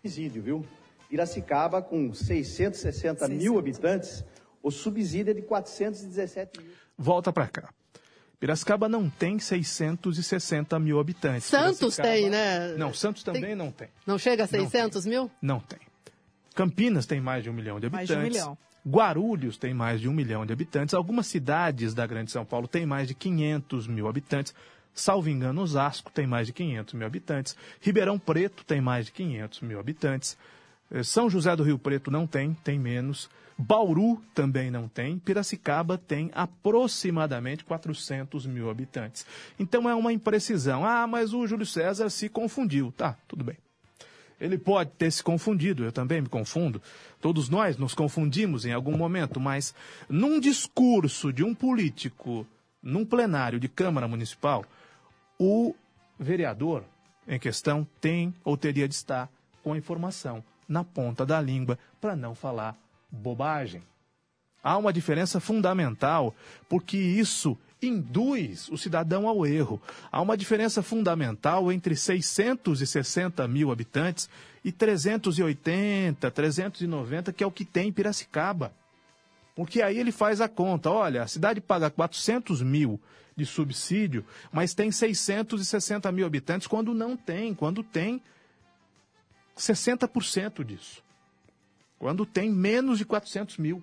Subsídio, viu? Piracicaba, com 660 mil habitantes, o subsídio é de 417 mil. Volta para cá. Piracicaba não tem 660 mil habitantes. Santos tem, né? Não, Santos também tem... não tem. Não chega a 600 não mil? Não tem. Campinas tem mais de um milhão de habitantes. Mais de um milhão. Guarulhos tem mais de um milhão de habitantes. Algumas cidades da Grande São Paulo têm mais de 500 mil habitantes. Salvo engano, Osasco tem mais de 500 mil habitantes. Ribeirão Preto tem mais de 500 mil habitantes. Eh, São José do Rio Preto não tem, tem menos. Bauru também não tem, Piracicaba tem aproximadamente 400 mil habitantes. Então é uma imprecisão. Ah, mas o Júlio César se confundiu. Tá, tudo bem. Ele pode ter se confundido, eu também me confundo. Todos nós nos confundimos em algum momento, mas num discurso de um político, num plenário de Câmara Municipal, o vereador em questão tem ou teria de estar com a informação na ponta da língua para não falar bobagem. Há uma diferença fundamental, porque isso induz o cidadão ao erro. Há uma diferença fundamental entre 660 mil habitantes e 380, 390, que é o que tem em Piracicaba. Porque aí ele faz a conta. Olha, a cidade paga 400 mil de subsídio, mas tem 660 mil habitantes, quando não tem, quando tem 60% disso quando tem menos de 400 mil.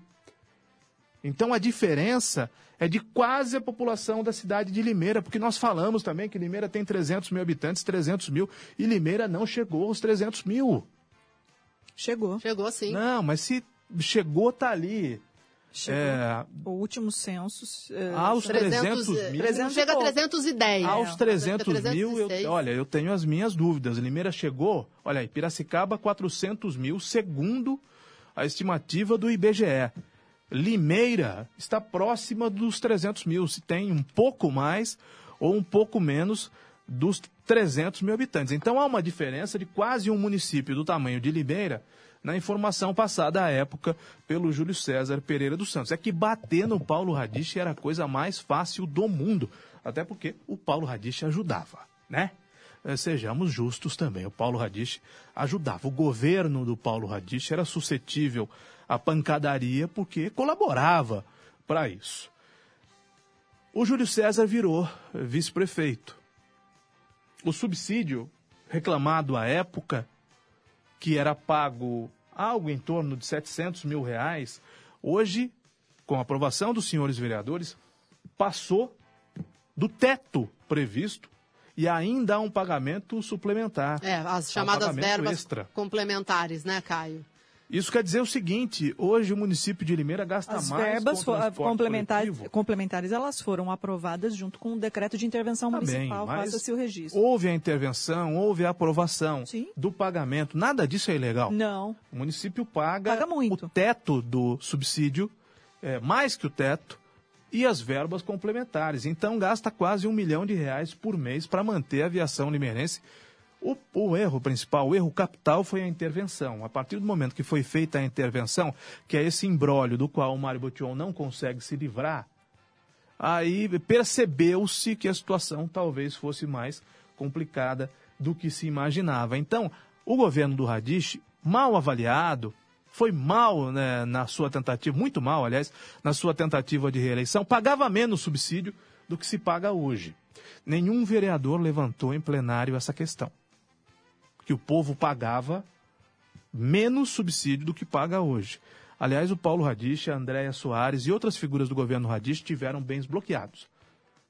Então a diferença é de quase a população da cidade de Limeira, porque nós falamos também que Limeira tem 300 mil habitantes, 300 mil, e Limeira não chegou aos 300 mil. Chegou. Chegou, sim. Não, mas se chegou, tá ali. É, o último censo. É, aos 300, 300 mil. 300 chega a 310. Aos 300 é. mil, eu, olha, eu tenho as minhas dúvidas. Limeira chegou, olha aí, Piracicaba, 400 mil, segundo a estimativa do IBGE. Limeira está próxima dos 300 mil, se tem um pouco mais ou um pouco menos dos 300 mil habitantes. Então há uma diferença de quase um município do tamanho de Limeira na informação passada à época pelo Júlio César Pereira dos Santos. É que bater no Paulo Radich era a coisa mais fácil do mundo, até porque o Paulo Radich ajudava, né? Eh, sejamos justos também, o Paulo Radich ajudava. O governo do Paulo Radich era suscetível à pancadaria porque colaborava para isso. O Júlio César virou vice-prefeito. O subsídio reclamado à época que era pago algo em torno de 700 mil reais, hoje, com a aprovação dos senhores vereadores, passou do teto previsto e ainda há um pagamento suplementar. É, as chamadas um verbas extra. complementares, né, Caio? Isso quer dizer o seguinte: hoje o município de Limeira gasta As mais. As verbas complementares, complementares elas foram aprovadas junto com o decreto de intervenção Também, municipal. Faça-se o registro. Houve a intervenção, houve a aprovação Sim. do pagamento. Nada disso é ilegal. Não. O município paga, paga muito. o teto do subsídio, é, mais que o teto, e as verbas complementares. Então gasta quase um milhão de reais por mês para manter a aviação limeirense o, o, erro principal, o erro capital foi a intervenção. A partir do momento que foi feita a intervenção, que é esse embrólio do qual o Mário Botion não consegue se livrar, aí percebeu-se que a situação talvez fosse mais complicada do que se imaginava. Então, o governo do Radich, mal avaliado, foi mal né, na sua tentativa, muito mal, aliás, na sua tentativa de reeleição, pagava menos subsídio do que se paga hoje. Nenhum vereador levantou em plenário essa questão que o povo pagava menos subsídio do que paga hoje. Aliás, o Paulo Radich, a Andréia Soares e outras figuras do governo Radich tiveram bens bloqueados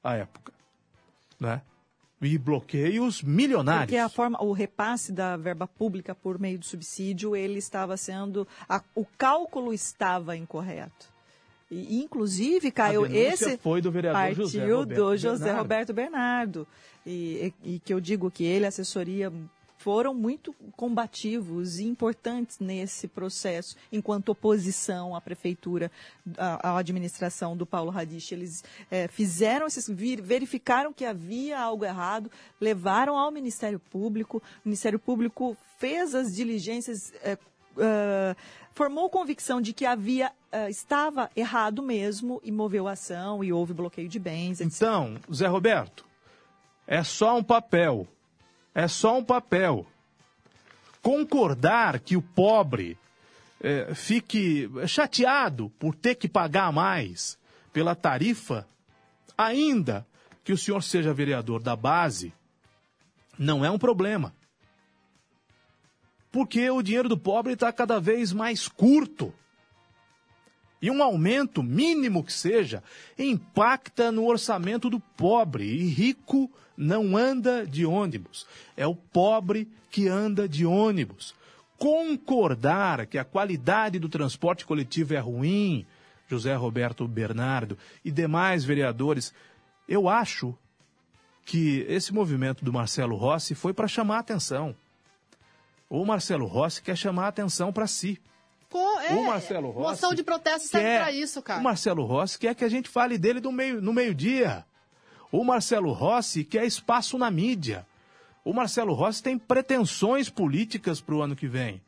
à época. Né? E bloqueios milionários. Porque a forma, o repasse da verba pública por meio do subsídio, ele estava sendo. A, o cálculo estava incorreto. E, inclusive, Caio, esse foi do vereador partiu José Roberto do José Bernardo. Roberto Bernardo. E, e, e que eu digo que ele, assessoria foram muito combativos e importantes nesse processo, enquanto oposição à prefeitura, à, à administração do Paulo Radich. Eles é, fizeram esses, verificaram que havia algo errado, levaram ao Ministério Público, o Ministério Público fez as diligências. É, Uh, formou convicção de que havia uh, estava errado mesmo e moveu a ação e houve bloqueio de bens. Etc. Então, Zé Roberto, é só um papel é só um papel. Concordar que o pobre é, fique chateado por ter que pagar mais pela tarifa, ainda que o senhor seja vereador da base, não é um problema. Porque o dinheiro do pobre está cada vez mais curto. E um aumento, mínimo que seja, impacta no orçamento do pobre. E rico não anda de ônibus. É o pobre que anda de ônibus. Concordar que a qualidade do transporte coletivo é ruim, José Roberto Bernardo e demais vereadores, eu acho que esse movimento do Marcelo Rossi foi para chamar a atenção. O Marcelo Rossi quer chamar a atenção para si. É, o Marcelo Rossi. Moção de protesto serve para isso, cara. O Marcelo Rossi quer que a gente fale dele no meio-dia. No meio -dia. o Marcelo Rossi quer espaço na mídia. O Marcelo Rossi tem pretensões políticas para o ano que vem.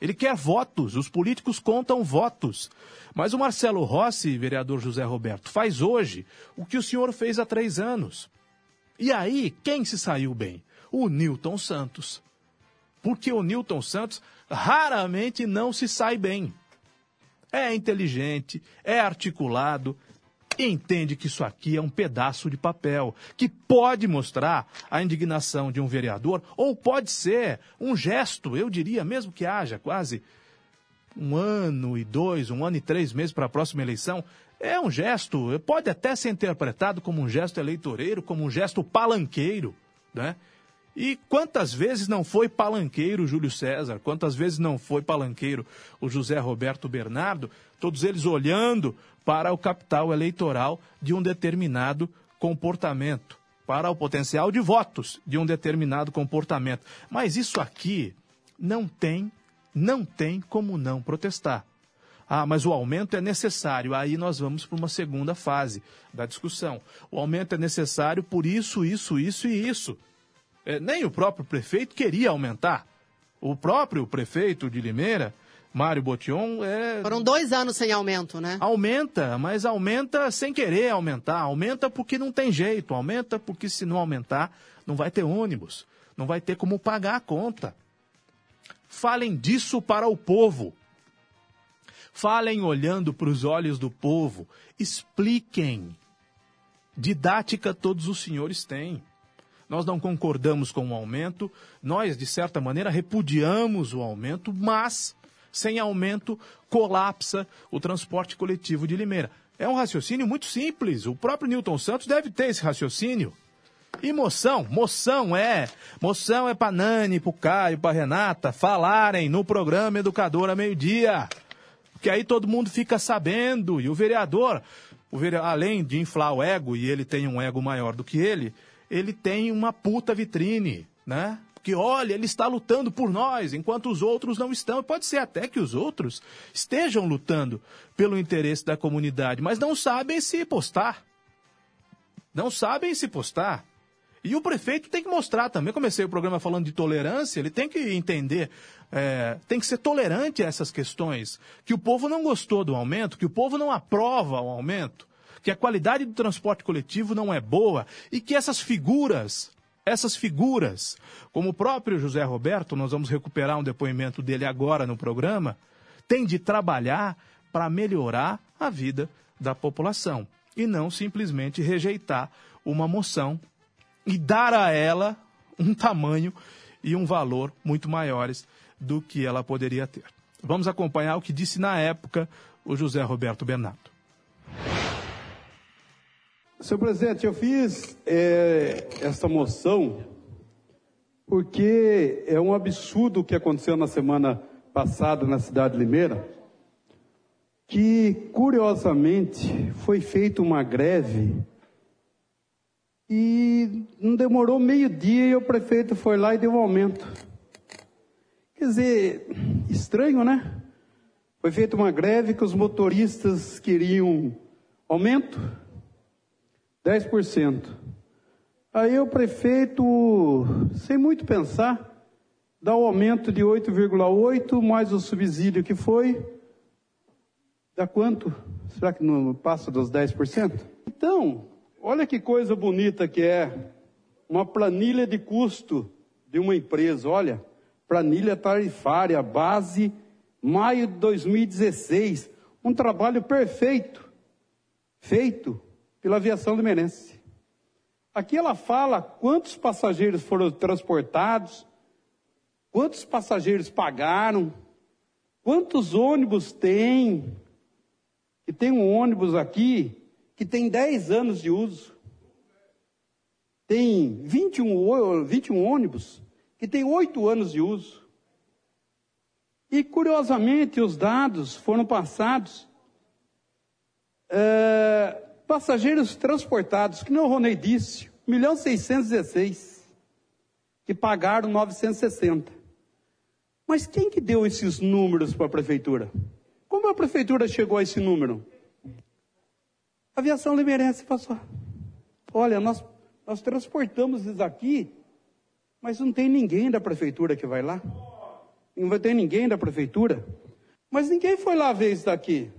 Ele quer votos, os políticos contam votos. Mas o Marcelo Rossi, vereador José Roberto, faz hoje o que o senhor fez há três anos. E aí, quem se saiu bem? O Newton Santos. Porque o Newton Santos raramente não se sai bem. É inteligente, é articulado, entende que isso aqui é um pedaço de papel, que pode mostrar a indignação de um vereador, ou pode ser um gesto, eu diria, mesmo que haja quase um ano e dois, um ano e três meses para a próxima eleição, é um gesto, pode até ser interpretado como um gesto eleitoreiro, como um gesto palanqueiro, né? E quantas vezes não foi palanqueiro Júlio César, quantas vezes não foi palanqueiro o José Roberto Bernardo, todos eles olhando para o capital eleitoral de um determinado comportamento, para o potencial de votos de um determinado comportamento. Mas isso aqui não tem, não tem como não protestar. Ah, mas o aumento é necessário. Aí nós vamos para uma segunda fase da discussão. O aumento é necessário por isso, isso, isso e isso. É, nem o próprio prefeito queria aumentar. O próprio prefeito de Limeira, Mário Botion, é. Foram dois anos sem aumento, né? Aumenta, mas aumenta sem querer aumentar. Aumenta porque não tem jeito. Aumenta porque se não aumentar, não vai ter ônibus. Não vai ter como pagar a conta. Falem disso para o povo. Falem olhando para os olhos do povo. Expliquem. Didática todos os senhores têm. Nós não concordamos com o aumento, nós, de certa maneira, repudiamos o aumento, mas sem aumento colapsa o transporte coletivo de Limeira. É um raciocínio muito simples. O próprio Newton Santos deve ter esse raciocínio. E moção, moção é. Moção é para Nani, para Caio, para Renata falarem no programa Educador a meio-dia. Porque aí todo mundo fica sabendo. E o vereador, o vereador, além de inflar o ego, e ele tem um ego maior do que ele, ele tem uma puta vitrine, né? Porque olha, ele está lutando por nós, enquanto os outros não estão. Pode ser até que os outros estejam lutando pelo interesse da comunidade, mas não sabem se postar. Não sabem se postar. E o prefeito tem que mostrar também. Comecei o programa falando de tolerância, ele tem que entender, é, tem que ser tolerante a essas questões. Que o povo não gostou do aumento, que o povo não aprova o aumento que a qualidade do transporte coletivo não é boa e que essas figuras, essas figuras, como o próprio José Roberto, nós vamos recuperar um depoimento dele agora no programa, têm de trabalhar para melhorar a vida da população e não simplesmente rejeitar uma moção e dar a ela um tamanho e um valor muito maiores do que ela poderia ter. Vamos acompanhar o que disse na época o José Roberto Bernardo. Senhor presidente, eu fiz é, essa moção porque é um absurdo o que aconteceu na semana passada na cidade de Limeira, que curiosamente foi feita uma greve e não demorou meio dia e o prefeito foi lá e deu um aumento. Quer dizer, estranho, né? Foi feita uma greve que os motoristas queriam aumento 10%. Aí o prefeito, sem muito pensar, dá o um aumento de 8,8 mais o subsídio que foi. Dá quanto? Será que não passa dos 10%? Então, olha que coisa bonita que é uma planilha de custo de uma empresa. Olha, planilha tarifária, base maio de 2016. Um trabalho perfeito, feito pela aviação limerense. Aqui ela fala quantos passageiros foram transportados, quantos passageiros pagaram, quantos ônibus tem. E tem um ônibus aqui que tem 10 anos de uso. Tem 21, 21 ônibus que tem 8 anos de uso. E curiosamente os dados foram passados. É, Passageiros transportados, que não Ronei disse, 1 milhão 616, que pagaram 960. Mas quem que deu esses números para a prefeitura? Como a prefeitura chegou a esse número? A aviação limeirense passou. Olha, nós, nós transportamos isso aqui, mas não tem ninguém da prefeitura que vai lá. Não vai ter ninguém da prefeitura. Mas ninguém foi lá ver isso daqui.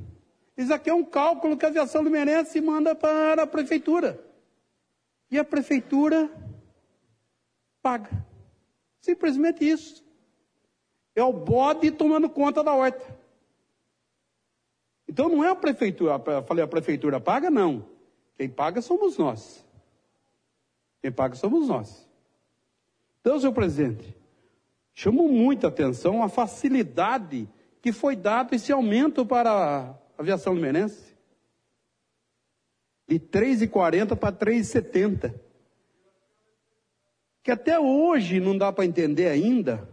Isso aqui é um cálculo que a aviação lumenense manda para a prefeitura. E a prefeitura paga. Simplesmente isso. É o bode tomando conta da horta. Então não é a prefeitura, eu falei a prefeitura paga, não. Quem paga somos nós. Quem paga somos nós. Então, senhor presidente, chamo muita atenção a facilidade que foi dado esse aumento para aviação lumenense. De 3,40 para 3,70. que até hoje não dá para entender ainda.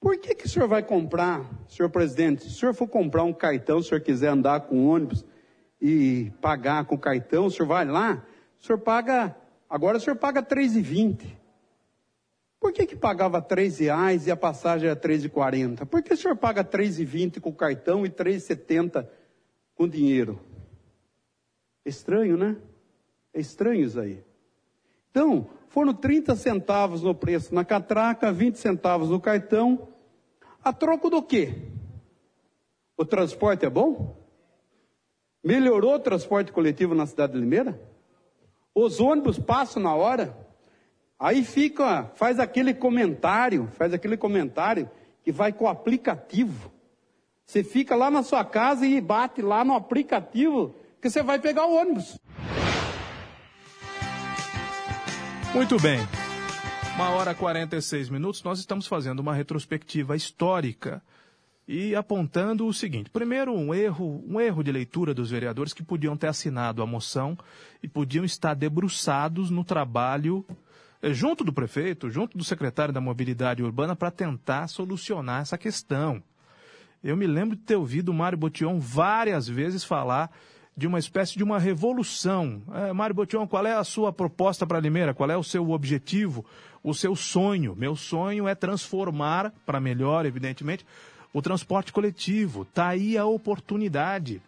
Por que, que o senhor vai comprar, senhor presidente, se o senhor for comprar um cartão, se o senhor quiser andar com ônibus e pagar com cartão, o senhor vai lá, o senhor paga, agora o senhor paga 3,20. Por que que pagava 3 reais e a passagem era 3,40? Por que o senhor paga 3,20 com cartão e 3,70 com dinheiro? Estranho, né? É estranho isso aí. Então, foram 30 centavos no preço na catraca, 20 centavos no cartão. A troco do quê? O transporte é bom? Melhorou o transporte coletivo na cidade de Limeira? Os ônibus passam na hora? Aí fica, faz aquele comentário, faz aquele comentário que vai com o aplicativo. Você fica lá na sua casa e bate lá no aplicativo que você vai pegar o ônibus. Muito bem. Uma hora e 46 minutos, nós estamos fazendo uma retrospectiva histórica e apontando o seguinte: primeiro, um erro, um erro de leitura dos vereadores que podiam ter assinado a moção e podiam estar debruçados no trabalho eh, junto do prefeito, junto do secretário da Mobilidade Urbana, para tentar solucionar essa questão. Eu me lembro de ter ouvido o Mário Botion várias vezes falar de uma espécie de uma revolução. É, Mário Botion, qual é a sua proposta para Limeira? Qual é o seu objetivo, o seu sonho? Meu sonho é transformar, para melhor, evidentemente, o transporte coletivo. Está aí a oportunidade.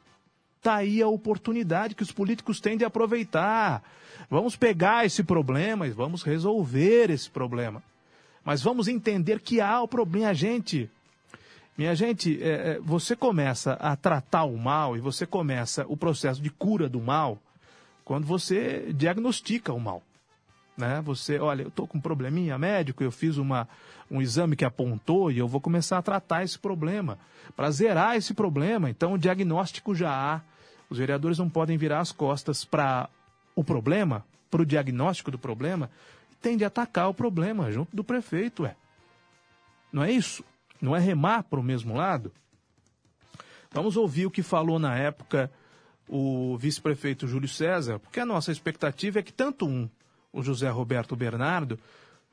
Está aí a oportunidade que os políticos têm de aproveitar. Vamos pegar esse problema e vamos resolver esse problema. Mas vamos entender que há o problema, gente. Minha gente, é, é, você começa a tratar o mal e você começa o processo de cura do mal quando você diagnostica o mal. Né? Você, olha, eu estou com um probleminha médico, eu fiz uma, um exame que apontou e eu vou começar a tratar esse problema, para zerar esse problema. Então, o diagnóstico já há. Os vereadores não podem virar as costas para o problema, para o diagnóstico do problema, e tem de atacar o problema junto do prefeito, é. Não é isso? Não é remar para o mesmo lado? Vamos ouvir o que falou na época o vice-prefeito Júlio César, porque a nossa expectativa é que tanto um, o José Roberto Bernardo,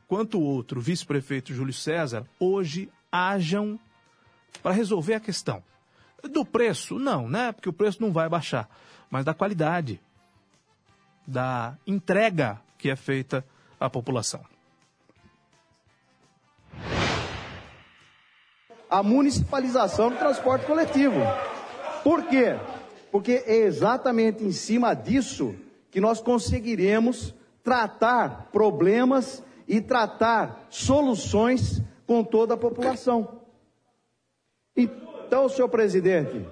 quanto o outro, o vice-prefeito Júlio César, hoje hajam para resolver a questão. Do preço, não, né? Porque o preço não vai baixar, mas da qualidade, da entrega que é feita à população. A municipalização do transporte coletivo. Por quê? Porque é exatamente em cima disso que nós conseguiremos tratar problemas e tratar soluções com toda a população. Então, senhor presidente,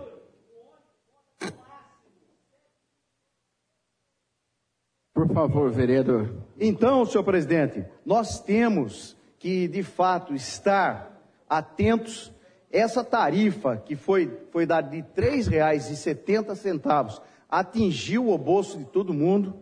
Por favor, vereador. Então, senhor presidente, nós temos que, de fato, estar atentos. Essa tarifa que foi, foi dada de R$ 3,70 atingiu o bolso de todo mundo.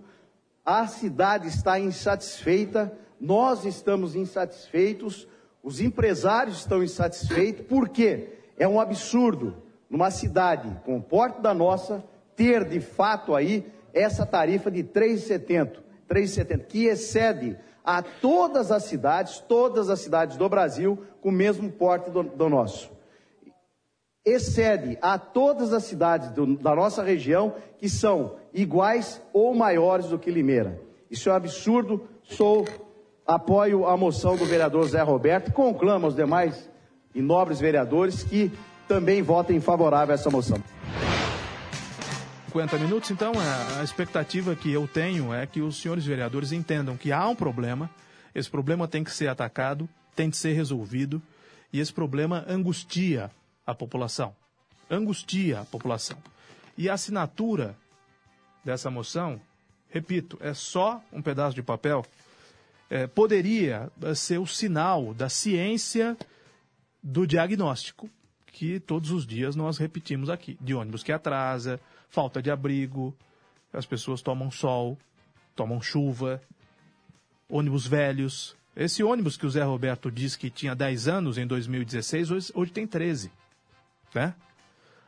A cidade está insatisfeita, nós estamos insatisfeitos, os empresários estão insatisfeitos, por quê? É um absurdo numa cidade com o porte da nossa ter de fato aí essa tarifa de R$ 3,70, 3,70 que excede a todas as cidades, todas as cidades do Brasil, com o mesmo porte do, do nosso. Excede a todas as cidades do, da nossa região que são iguais ou maiores do que Limeira. Isso é um absurdo. Sou apoio a moção do vereador Zé Roberto, conclamo aos demais e nobres vereadores que também votem favorável a essa moção. 50 minutos, então a, expectativa que eu tenho é que os senhores vereadores entendam que há um problema, esse problema tem que ser atacado, tem de ser resolvido, e esse problema angustia a população. Angustia a população. E a assinatura dessa moção, repito, é só um pedaço de papel, é, poderia ser o sinal da ciência do diagnóstico que todos os dias nós repetimos aqui, de ônibus que atrasa, falta de abrigo, as pessoas tomam sol, tomam chuva, ônibus velhos. Esse ônibus que o Zé Roberto disse que tinha 10 anos em 2016, hoje, hoje tem 13. Né?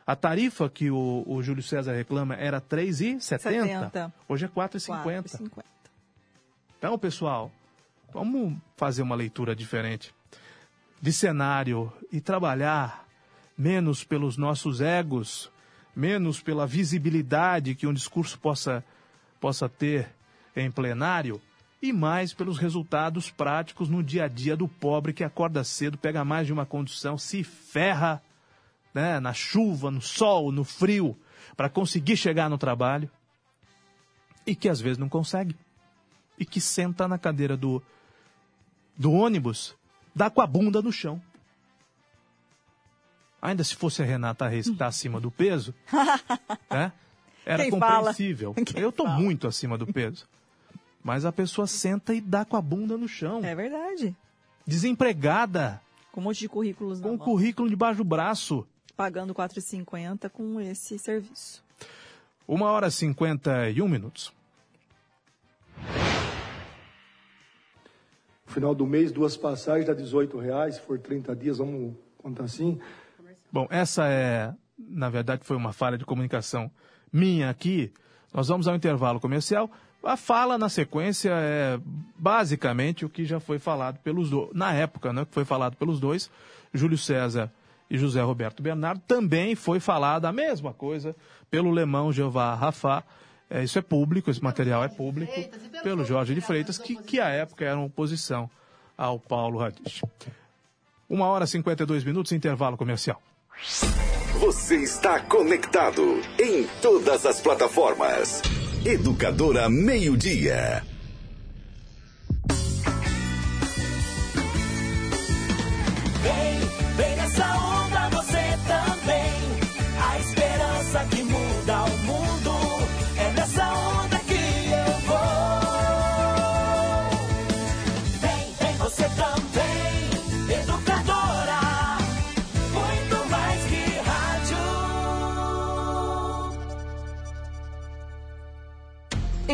A tarifa que o, o Júlio César reclama era R$ 3,70. Hoje é R$ 4,50. Então, pessoal, Vamos fazer uma leitura diferente de cenário e trabalhar menos pelos nossos egos, menos pela visibilidade que um discurso possa, possa ter em plenário e mais pelos resultados práticos no dia a dia do pobre que acorda cedo, pega mais de uma condução, se ferra né, na chuva, no sol, no frio, para conseguir chegar no trabalho e que às vezes não consegue. E que senta na cadeira do, do ônibus, dá com a bunda no chão. Ainda se fosse a Renata Reis que está acima do peso, né, era Quem compreensível. Eu estou muito acima do peso. Mas a pessoa senta e dá com a bunda no chão. É verdade. Desempregada. Com um monte de currículos Com o currículo debaixo do braço. Pagando R$ 4,50 com esse serviço. Uma hora e 51 minutos. No final do mês, duas passagens dá 18 reais, se for 30 dias, vamos contar assim. Bom, essa é, na verdade, foi uma falha de comunicação minha aqui. Nós vamos ao intervalo comercial. A fala na sequência é basicamente o que já foi falado pelos dois, na época, né, que foi falado pelos dois, Júlio César e José Roberto Bernardo, também foi falada a mesma coisa pelo Lemão Jeová Rafá. É, isso é público, esse material é público, pelo Jorge de Freitas, que, que à época era oposição ao Paulo Radich. Uma hora e 52 minutos, intervalo comercial. Você está conectado em todas as plataformas. Educadora Meio Dia.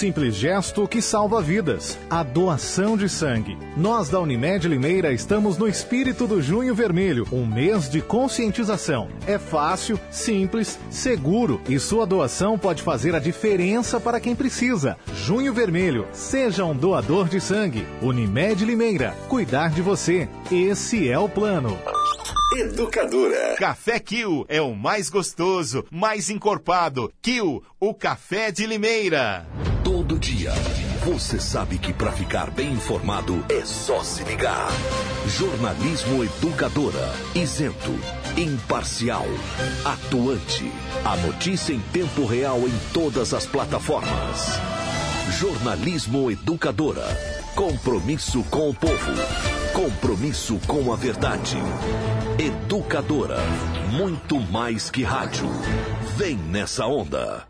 simples gesto que salva vidas. A doação de sangue. Nós da Unimed Limeira estamos no espírito do Junho Vermelho, um mês de conscientização. É fácil, simples, seguro e sua doação pode fazer a diferença para quem precisa. Junho Vermelho, seja um doador de sangue. Unimed Limeira, cuidar de você. Esse é o plano. Educadora. Café Kill é o mais gostoso, mais encorpado. Kill, o café de Limeira. Todo dia. Você sabe que para ficar bem informado é só se ligar. Jornalismo Educadora. Isento. Imparcial. Atuante. A notícia em tempo real em todas as plataformas. Jornalismo Educadora. Compromisso com o povo. Compromisso com a verdade. Educadora. Muito mais que rádio. Vem nessa onda.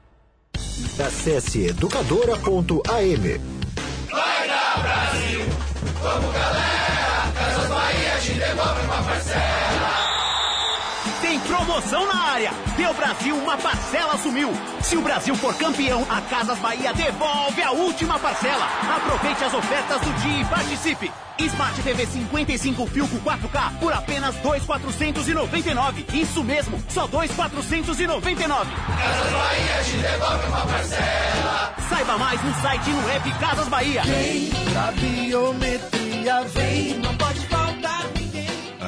Acesse educadora.am. Vai dar Brasil! Vamos galera! Casas Bahia te devolve uma parcela! Na área. Deu Brasil, uma parcela sumiu. Se o Brasil for campeão, a Casas Bahia devolve a última parcela. Aproveite as ofertas do dia e participe. Smart TV 55 Filco 4K por apenas 2,499. Isso mesmo, só 2,499. Casas Bahia te devolve uma parcela. Saiba mais no site e no app Casas Bahia. Vem pra biometria, vem, não pode.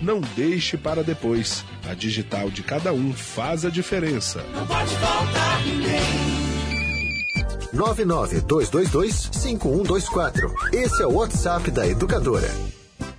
Não deixe para depois. A digital de cada um faz a diferença. Não pode faltar ninguém. 992225124. Esse é o WhatsApp da Educadora.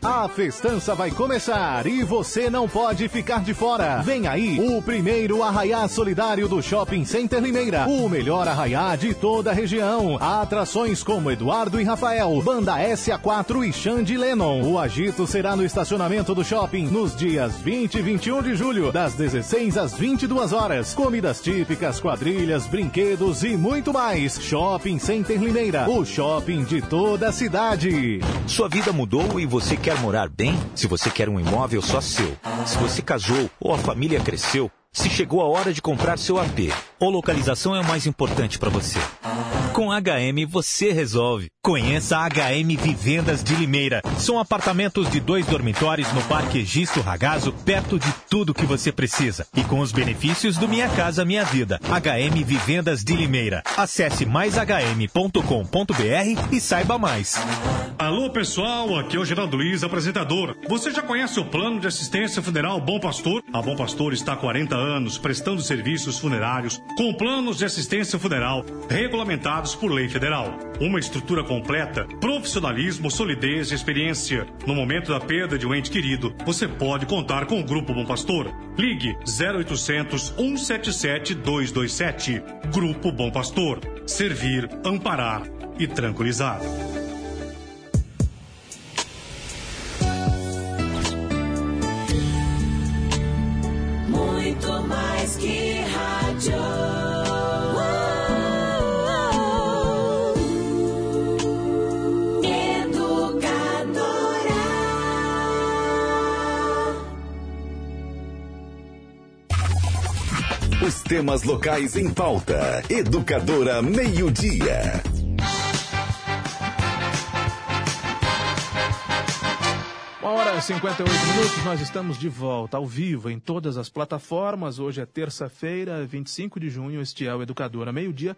A festança vai começar e você não pode ficar de fora. Vem aí o primeiro arraiá solidário do Shopping Center Limeira. O melhor arraiá de toda a região. Atrações como Eduardo e Rafael, Banda SA4 e Xande Lennon. O agito será no estacionamento do shopping nos dias 20 e 21 de julho, das 16 às 22 horas. Comidas típicas, quadrilhas, brinquedos e muito mais. Shopping Center Limeira, o shopping de toda a cidade. Sua vida mudou e você quer morar bem? Se você quer um imóvel só seu, se você casou ou a família cresceu, se chegou a hora de comprar seu AP, ou localização é o mais importante para você. Com HM você resolve. Conheça a HM Vivendas de Limeira. São apartamentos de dois dormitórios no Parque Egisto Ragazo, perto de tudo que você precisa. E com os benefícios do Minha Casa Minha Vida. HM Vivendas de Limeira. Acesse maishm.com.br e saiba mais. Alô pessoal, aqui é o Geraldo Luiz, apresentador. Você já conhece o plano de assistência funeral Bom Pastor? A Bom Pastor está há 40 anos prestando serviços funerários com planos de assistência funeral regulamentados por lei federal. Uma estrutura completa, profissionalismo, solidez e experiência. No momento da perda de um ente querido, você pode contar com o Grupo Bom Pastor. Ligue 0800 177 227. Grupo Bom Pastor. Servir, amparar e tranquilizar. Muito mais que rádio. Os temas locais em pauta. Educadora Meio-Dia. Uma hora e 58 minutos, nós estamos de volta ao vivo em todas as plataformas. Hoje é terça-feira, 25 de junho, este é o Educadora Meio-Dia.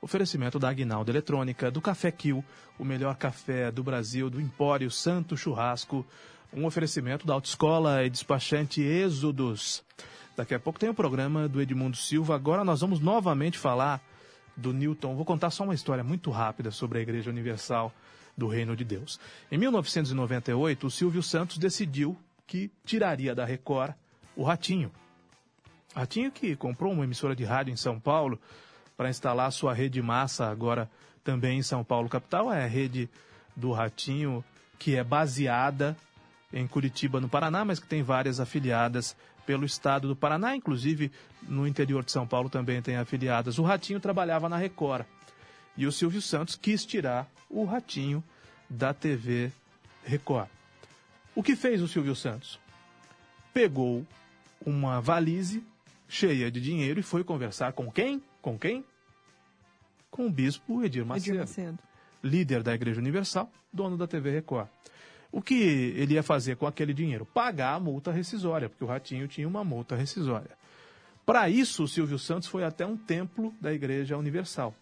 Oferecimento da Aguinaldo Eletrônica, do Café Kill, o melhor café do Brasil, do Empório Santo Churrasco. Um oferecimento da Autoescola e Despachante Êxodos. Daqui a pouco tem o programa do Edmundo Silva. Agora nós vamos novamente falar do Newton. Vou contar só uma história muito rápida sobre a Igreja Universal do Reino de Deus. Em 1998, o Silvio Santos decidiu que tiraria da Record o Ratinho. Ratinho que comprou uma emissora de rádio em São Paulo para instalar sua rede massa agora também em São Paulo capital. É a rede do Ratinho que é baseada em Curitiba, no Paraná, mas que tem várias afiliadas pelo estado do Paraná, inclusive no interior de São Paulo também tem afiliadas. O Ratinho trabalhava na Record e o Silvio Santos quis tirar o Ratinho da TV Record. O que fez o Silvio Santos? Pegou uma valise cheia de dinheiro e foi conversar com quem? Com quem? Com o bispo Edir Macedo, Edir Macedo. líder da Igreja Universal, dono da TV Record. O que ele ia fazer com aquele dinheiro? Pagar a multa rescisória, porque o Ratinho tinha uma multa rescisória. Para isso, o Silvio Santos foi até um templo da Igreja Universal.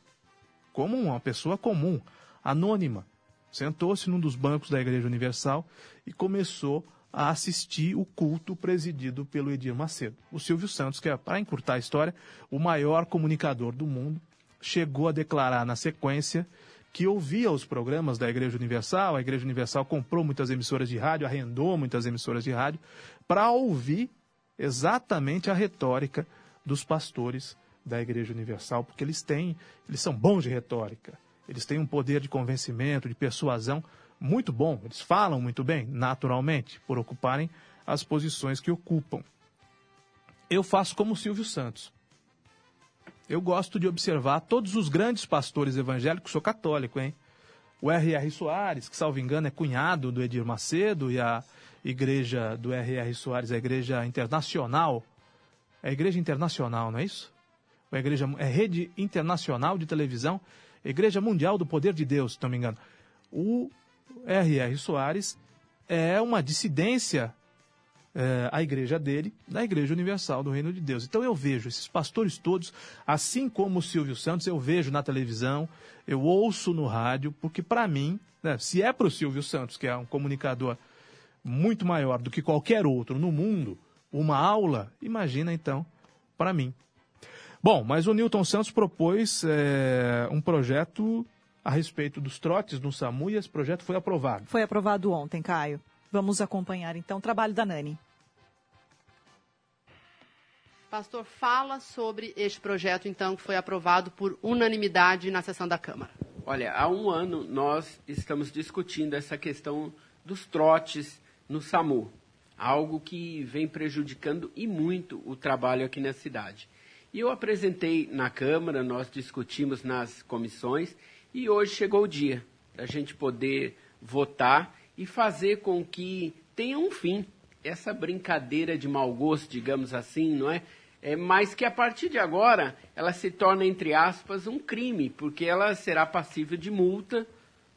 Como uma pessoa comum, anônima. Sentou-se num dos bancos da Igreja Universal e começou a assistir o culto presidido pelo Edir Macedo. O Silvio Santos, que é, para encurtar a história, o maior comunicador do mundo, chegou a declarar na sequência que ouvia os programas da Igreja Universal. A Igreja Universal comprou muitas emissoras de rádio, arrendou muitas emissoras de rádio, para ouvir exatamente a retórica dos pastores da Igreja Universal, porque eles têm, eles são bons de retórica. Eles têm um poder de convencimento, de persuasão muito bom. Eles falam muito bem, naturalmente, por ocuparem as posições que ocupam. Eu faço como Silvio Santos. Eu gosto de observar todos os grandes pastores evangélicos, sou católico, hein? O R.R. Soares, que, salvo engano, é cunhado do Edir Macedo, e a igreja do R.R. Soares, a igreja internacional. É a igreja internacional, não é isso? A igreja, é rede internacional de televisão, Igreja Mundial do Poder de Deus, se não me engano. O R.R. Soares é uma dissidência é, a igreja dele, da Igreja Universal do Reino de Deus. Então eu vejo esses pastores todos, assim como o Silvio Santos, eu vejo na televisão, eu ouço no rádio, porque para mim, né, se é para o Silvio Santos, que é um comunicador muito maior do que qualquer outro no mundo, uma aula, imagina então para mim. Bom, mas o Newton Santos propôs é, um projeto a respeito dos trotes no SAMU e esse projeto foi aprovado. Foi aprovado ontem, Caio. Vamos acompanhar então o trabalho da Nani. Pastor, fala sobre este projeto, então, que foi aprovado por unanimidade na sessão da Câmara. Olha, há um ano nós estamos discutindo essa questão dos trotes no SAMU, algo que vem prejudicando e muito o trabalho aqui na cidade. E eu apresentei na Câmara, nós discutimos nas comissões e hoje chegou o dia da gente poder votar e fazer com que tenha um fim essa brincadeira de mau gosto, digamos assim, não é? é? Mas que a partir de agora ela se torna, entre aspas, um crime, porque ela será passível de multa.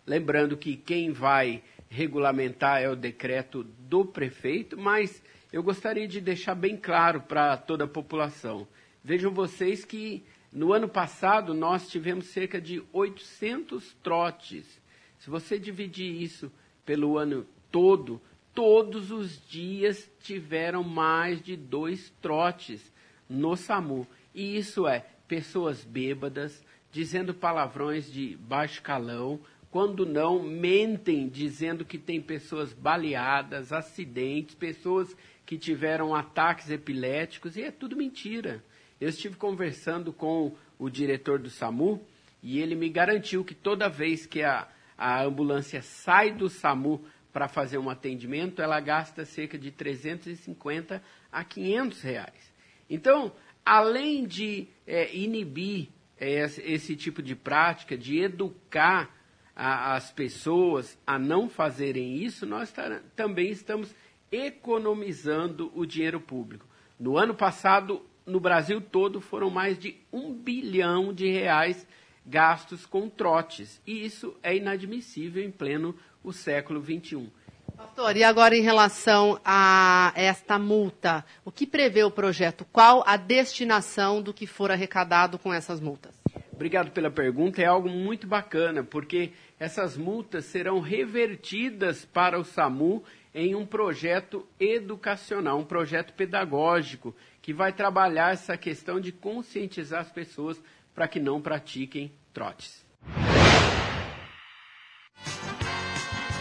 Lembrando que quem vai regulamentar é o decreto do prefeito, mas eu gostaria de deixar bem claro para toda a população. Vejam vocês que no ano passado nós tivemos cerca de 800 trotes. Se você dividir isso pelo ano todo, todos os dias tiveram mais de dois trotes no SAMU. E isso é pessoas bêbadas, dizendo palavrões de baixo calão, quando não, mentem dizendo que tem pessoas baleadas, acidentes, pessoas que tiveram ataques epiléticos, e é tudo mentira. Eu estive conversando com o diretor do SAMU e ele me garantiu que toda vez que a, a ambulância sai do SAMU para fazer um atendimento, ela gasta cerca de 350 a 500 reais. Então, além de é, inibir é, esse tipo de prática, de educar a, as pessoas a não fazerem isso, nós também estamos economizando o dinheiro público. No ano passado, no Brasil todo, foram mais de um bilhão de reais gastos com trotes. E isso é inadmissível em pleno o século XXI. Pastor, e agora em relação a esta multa, o que prevê o projeto? Qual a destinação do que for arrecadado com essas multas? Obrigado pela pergunta. É algo muito bacana, porque essas multas serão revertidas para o SAMU em um projeto educacional, um projeto pedagógico, que vai trabalhar essa questão de conscientizar as pessoas para que não pratiquem trotes.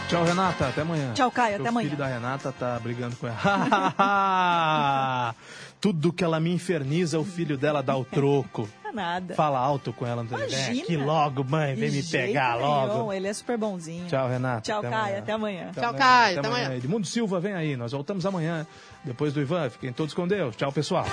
Tchau, Renata. Até amanhã. Tchau, Caio. Até amanhã. O filho da Renata tá brigando com ela. Tudo que ela me inferniza, o filho dela dá o troco. É nada. Fala alto com ela no telefone. Que logo, mãe, vem me pegar nenhum. logo. Ele é super bonzinho. Tchau, Renata. Tchau, até Caio. Amanhã. Até amanhã. Tchau, Caio. Até, até amanhã. Edmundo Silva, vem aí. Nós voltamos amanhã, depois do Ivan. Fiquem todos com Deus. Tchau, pessoal.